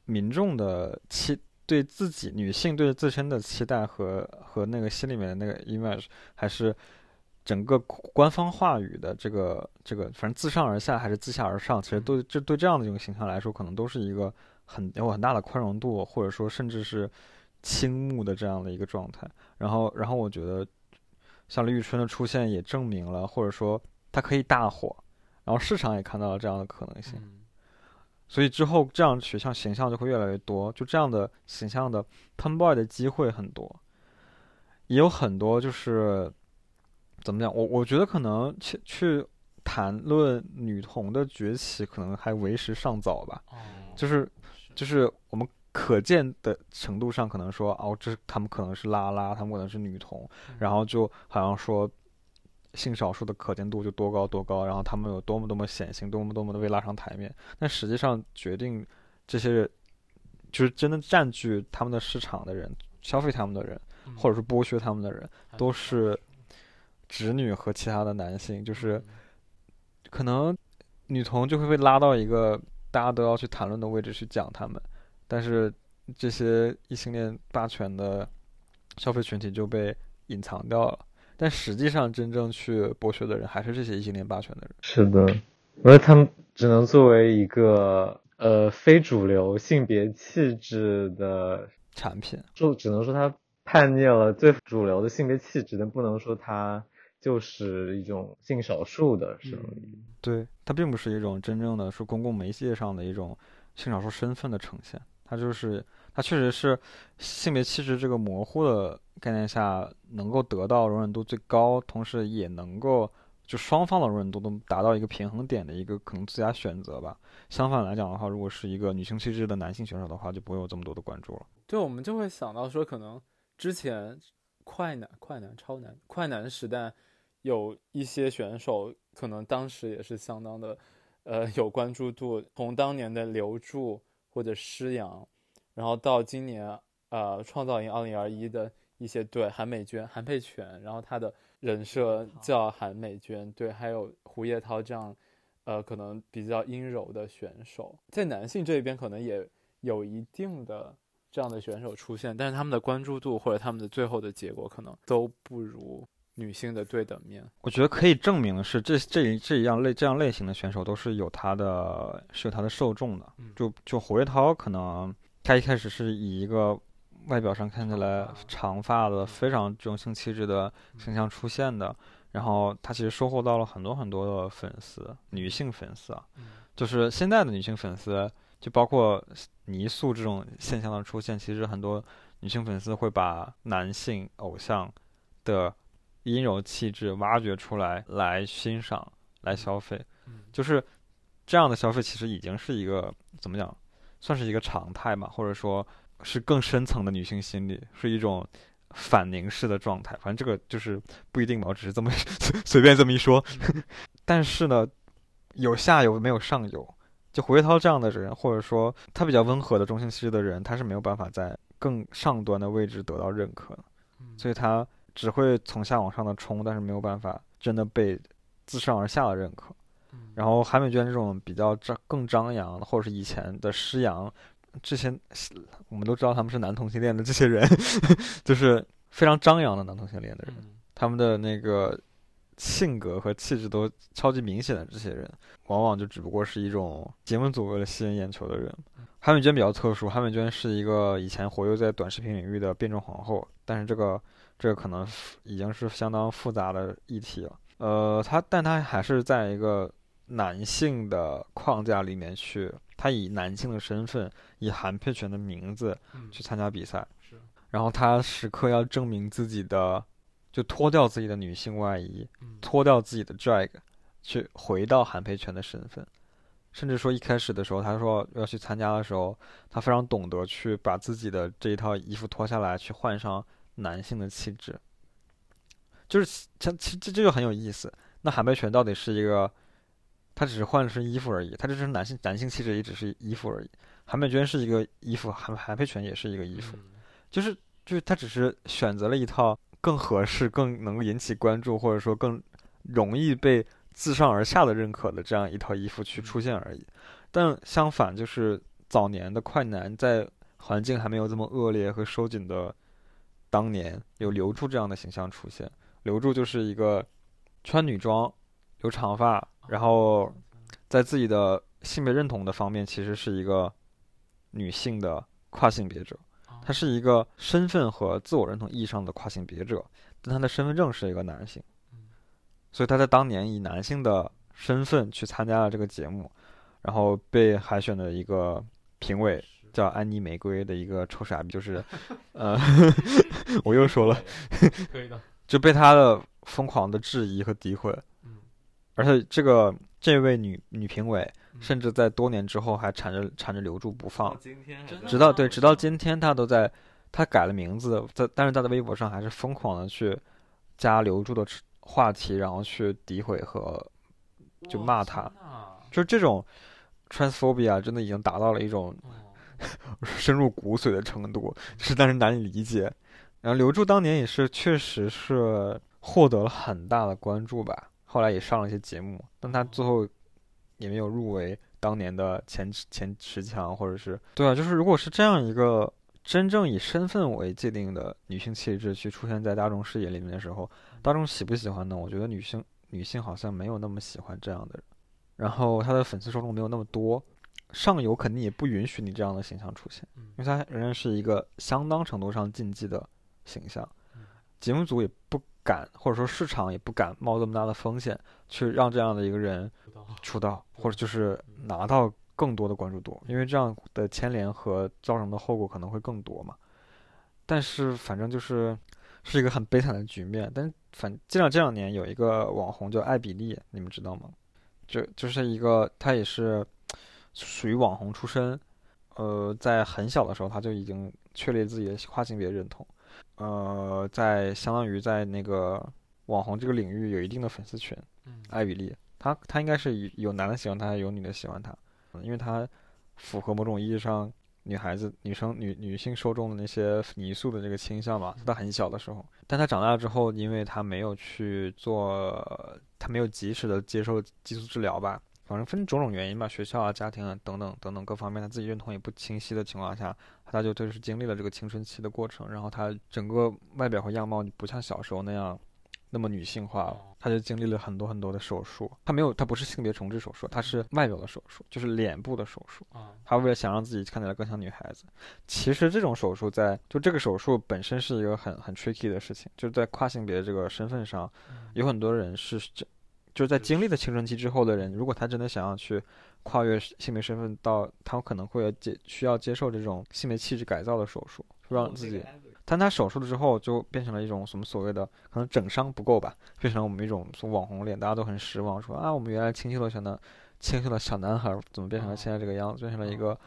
民众的期对自己女性对自身的期待和和那个心里面的那个 image 还是。整个官方话语的这个这个，反正自上而下还是自下而上，其实对这对这样的一种形象来说，可能都是一个很有很大的宽容度，或者说甚至是倾慕的这样的一个状态。然后，然后我觉得像李宇春的出现也证明了，或者说她可以大火，然后市场也看到了这样的可能性。所以之后这样学校形象就会越来越多，就这样的形象的 tomboy 的机会很多，也有很多就是。怎么讲？我我觉得可能去去谈论女童的崛起，可能还为时尚早吧。就是就是我们可见的程度上，可能说哦，这他们可能是拉拉，他们可能是女童，然后就好像说性少数的可见度就多高多高，然后他们有多么多么显性，多么多么的被拉上台面。但实际上决定这些就是真的占据他们的市场的人，消费他们的人，或者是剥削他们的人，都是。直女和其他的男性，就是可能女同就会被拉到一个大家都要去谈论的位置去讲他们，但是这些异性恋霸权的消费群体就被隐藏掉了。但实际上，真正去剥削的人还是这些异性恋霸权的人。是的，因为他们只能作为一个呃非主流性别气质的产品，就只能说他叛逆了最主流的性别气质，但不能说他。就是一种性少数的声音，对，它并不是一种真正的是公共媒介上的一种性少数身份的呈现，它就是它确实是性别气质这个模糊的概念下能够得到容忍度最高，同时也能够就双方的容忍度都达到一个平衡点的一个可能最佳选择吧。相反来讲的话，如果是一个女性气质的男性选手的话，就不会有这么多的关注了。对，我们就会想到说，可能之前快男、快男、超男、快男时代。有一些选手可能当时也是相当的，呃，有关注度。从当年的刘柱或者施阳，然后到今年，呃，创造营二零二一的一些对韩美娟、韩佩泉，然后他的人设叫韩美娟，对，还有胡叶涛这样，呃，可能比较阴柔的选手，在男性这边可能也有一定的这样的选手出现，但是他们的关注度或者他们的最后的结果可能都不如女性的对等面。我觉得可以证明的是，这这一这一样类这样类型的选手都是有他的是有他的受众的。就就胡月涛可能他一开始是以一个外表上看起来长发的非常中性气质的形象出现的，然后他其实收获到了很多很多的粉丝，女性粉丝啊，就是现在的女性粉丝，就包括泥塑这种现象的出现，其实很多女性粉丝会把男性偶像的阴柔气质挖掘出来来欣赏、来消费，就是这样的消费其实已经是一个怎么讲，算是一个常态嘛，或者说。是更深层的女性心理，是一种反凝视的状态。反正这个就是不一定吧，我只是这么 随便这么一说。但是呢，有下游没有上游。就胡月涛这样的人，或者说他比较温和的中性气质的人，他是没有办法在更上端的位置得到认可的。所以他只会从下往上的冲，但是没有办法真的被自上而下的认可。然后韩美娟这种比较张更张扬，或者是以前的施洋。这些我们都知道他们是男同性恋的这些人，就是非常张扬的男同性恋的人，他们的那个性格和气质都超级明显的这些人，往往就只不过是一种节目组为了吸引眼球的人。韩美娟比较特殊，韩美娟是一个以前活跃在短视频领域的变装皇后，但是这个这个可能已经是相当复杂的议题了。呃，他但他还是在一个男性的框架里面去。他以男性的身份，以韩佩泉的名字去参加比赛，然后他时刻要证明自己的，就脱掉自己的女性外衣，脱掉自己的 drag，去回到韩佩泉的身份，甚至说一开始的时候，他说要去参加的时候，他非常懂得去把自己的这一套衣服脱下来，去换上男性的气质，就是像其实这就很有意思。那韩佩泉到底是一个？他只是换了身衣服而已，他这是男性男性气质也只是衣服而已。韩美娟是一个衣服，韩韩佩泉也是一个衣服，就是就是他只是选择了一套更合适、更能引起关注，或者说更容易被自上而下的认可的这样一套衣服去出现而已。但相反，就是早年的快男在环境还没有这么恶劣和收紧的当年，有刘柱这样的形象出现。刘柱就是一个穿女装、留长发。然后，在自己的性别认同的方面，其实是一个女性的跨性别者，他是一个身份和自我认同意义上的跨性别者，但他的身份证是一个男性，所以他在当年以男性的身份去参加了这个节目，然后被海选的一个评委叫安妮玫瑰的一个臭傻逼，就是，呃，我又说了，可以的，就被他的疯狂的质疑和诋毁。而且这个这位女女评委，甚至在多年之后还缠着缠着留住不放，直到对直到今天，她都在，她改了名字，在但是她的微博上还是疯狂的去加留住的话题，然后去诋毁和就骂他，就是这种 transphobia 真的已经达到了一种 深入骨髓的程度，是但是难以理解。然后留住当年也是确实是获得了很大的关注吧。后来也上了一些节目，但他最后也没有入围当年的前前十强，或者是对啊，就是如果是这样一个真正以身份为界定的女性气质去出现在大众视野里面的时候，大众喜不喜欢呢？我觉得女性女性好像没有那么喜欢这样的，然后她的粉丝受众没有那么多，上游肯定也不允许你这样的形象出现，因为他仍然是一个相当程度上禁忌的形象，节目组也不。敢或者说市场也不敢冒这么大的风险去让这样的一个人出道，或者就是拿到更多的关注度，因为这样的牵连和造成的后果可能会更多嘛。但是反正就是是一个很悲惨的局面。但反这两这两年有一个网红叫艾比利，你们知道吗？就就是一个他也是属于网红出身，呃，在很小的时候他就已经确立自己的跨性别认同。呃，在相当于在那个网红这个领域有一定的粉丝群，艾比利，他他应该是有男的喜欢他，有女的喜欢他，因为他符合某种意义上女孩子、女生、女女性受众的那些泥塑的这个倾向嘛，在她很小的时候，但他长大之后，因为他没有去做，他没有及时的接受激素治疗吧，反正分种种原因吧，学校啊、家庭啊等等等等各方面，他自己认同也不清晰的情况下，他就就是经历了这个青春期的过程，然后他整个外表和样貌不像小时候那样。那么女性化，他就经历了很多很多的手术。他没有，他不是性别重置手术，他是外表的手术，就是脸部的手术。他为了想让自己看起来更像女孩子。其实这种手术在就这个手术本身是一个很很 tricky 的事情，就是在跨性别这个身份上，有很多人是这，就是在经历了青春期之后的人，如果他真的想要去跨越性别身份，到他可能会接需要接受这种性别气质改造的手术，让自己。但他手术了之后，就变成了一种什么所谓的可能整伤不够吧，变成了我们一种从网红脸，大家都很失望，说啊，我们原来清秀的小男，清秀的小男孩，怎么变成了现在这个样子，变成了一个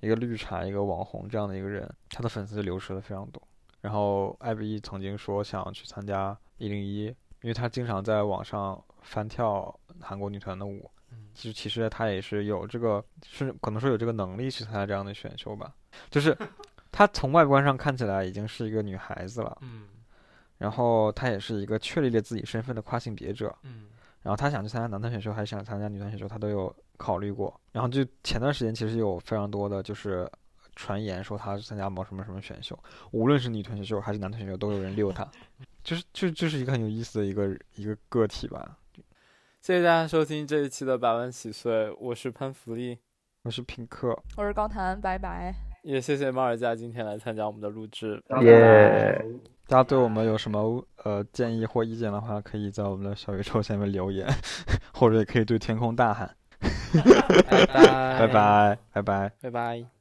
一个绿茶，一个网红这样的一个人，他的粉丝就流失了非常多。然后艾比曾经说想要去参加一零一，因为他经常在网上翻跳韩国女团的舞，其实其实他也是有这个，是可能说有这个能力去参加这样的选秀吧，就是。她从外观上看起来已经是一个女孩子了，嗯，然后她也是一个确立了自己身份的跨性别者，嗯，然后她想去参加男团选秀还是想参加女团选秀，她都有考虑过。然后就前段时间其实有非常多的就是传言说她参加某什么什么选秀，无论是女团选秀还是男团选秀，都有人溜她，就是就就是一个很有意思的一个一个个体吧。谢谢大家收听这一期的百万喜碎，我是潘福利，我是品客，我是高谈，拜拜。也谢谢马尔佳今天来参加我们的录制。耶！大家对我们有什么呃建议或意见的话，可以在我们的小宇宙下面留言，或者也可以对天空大喊。拜拜拜拜拜拜拜拜。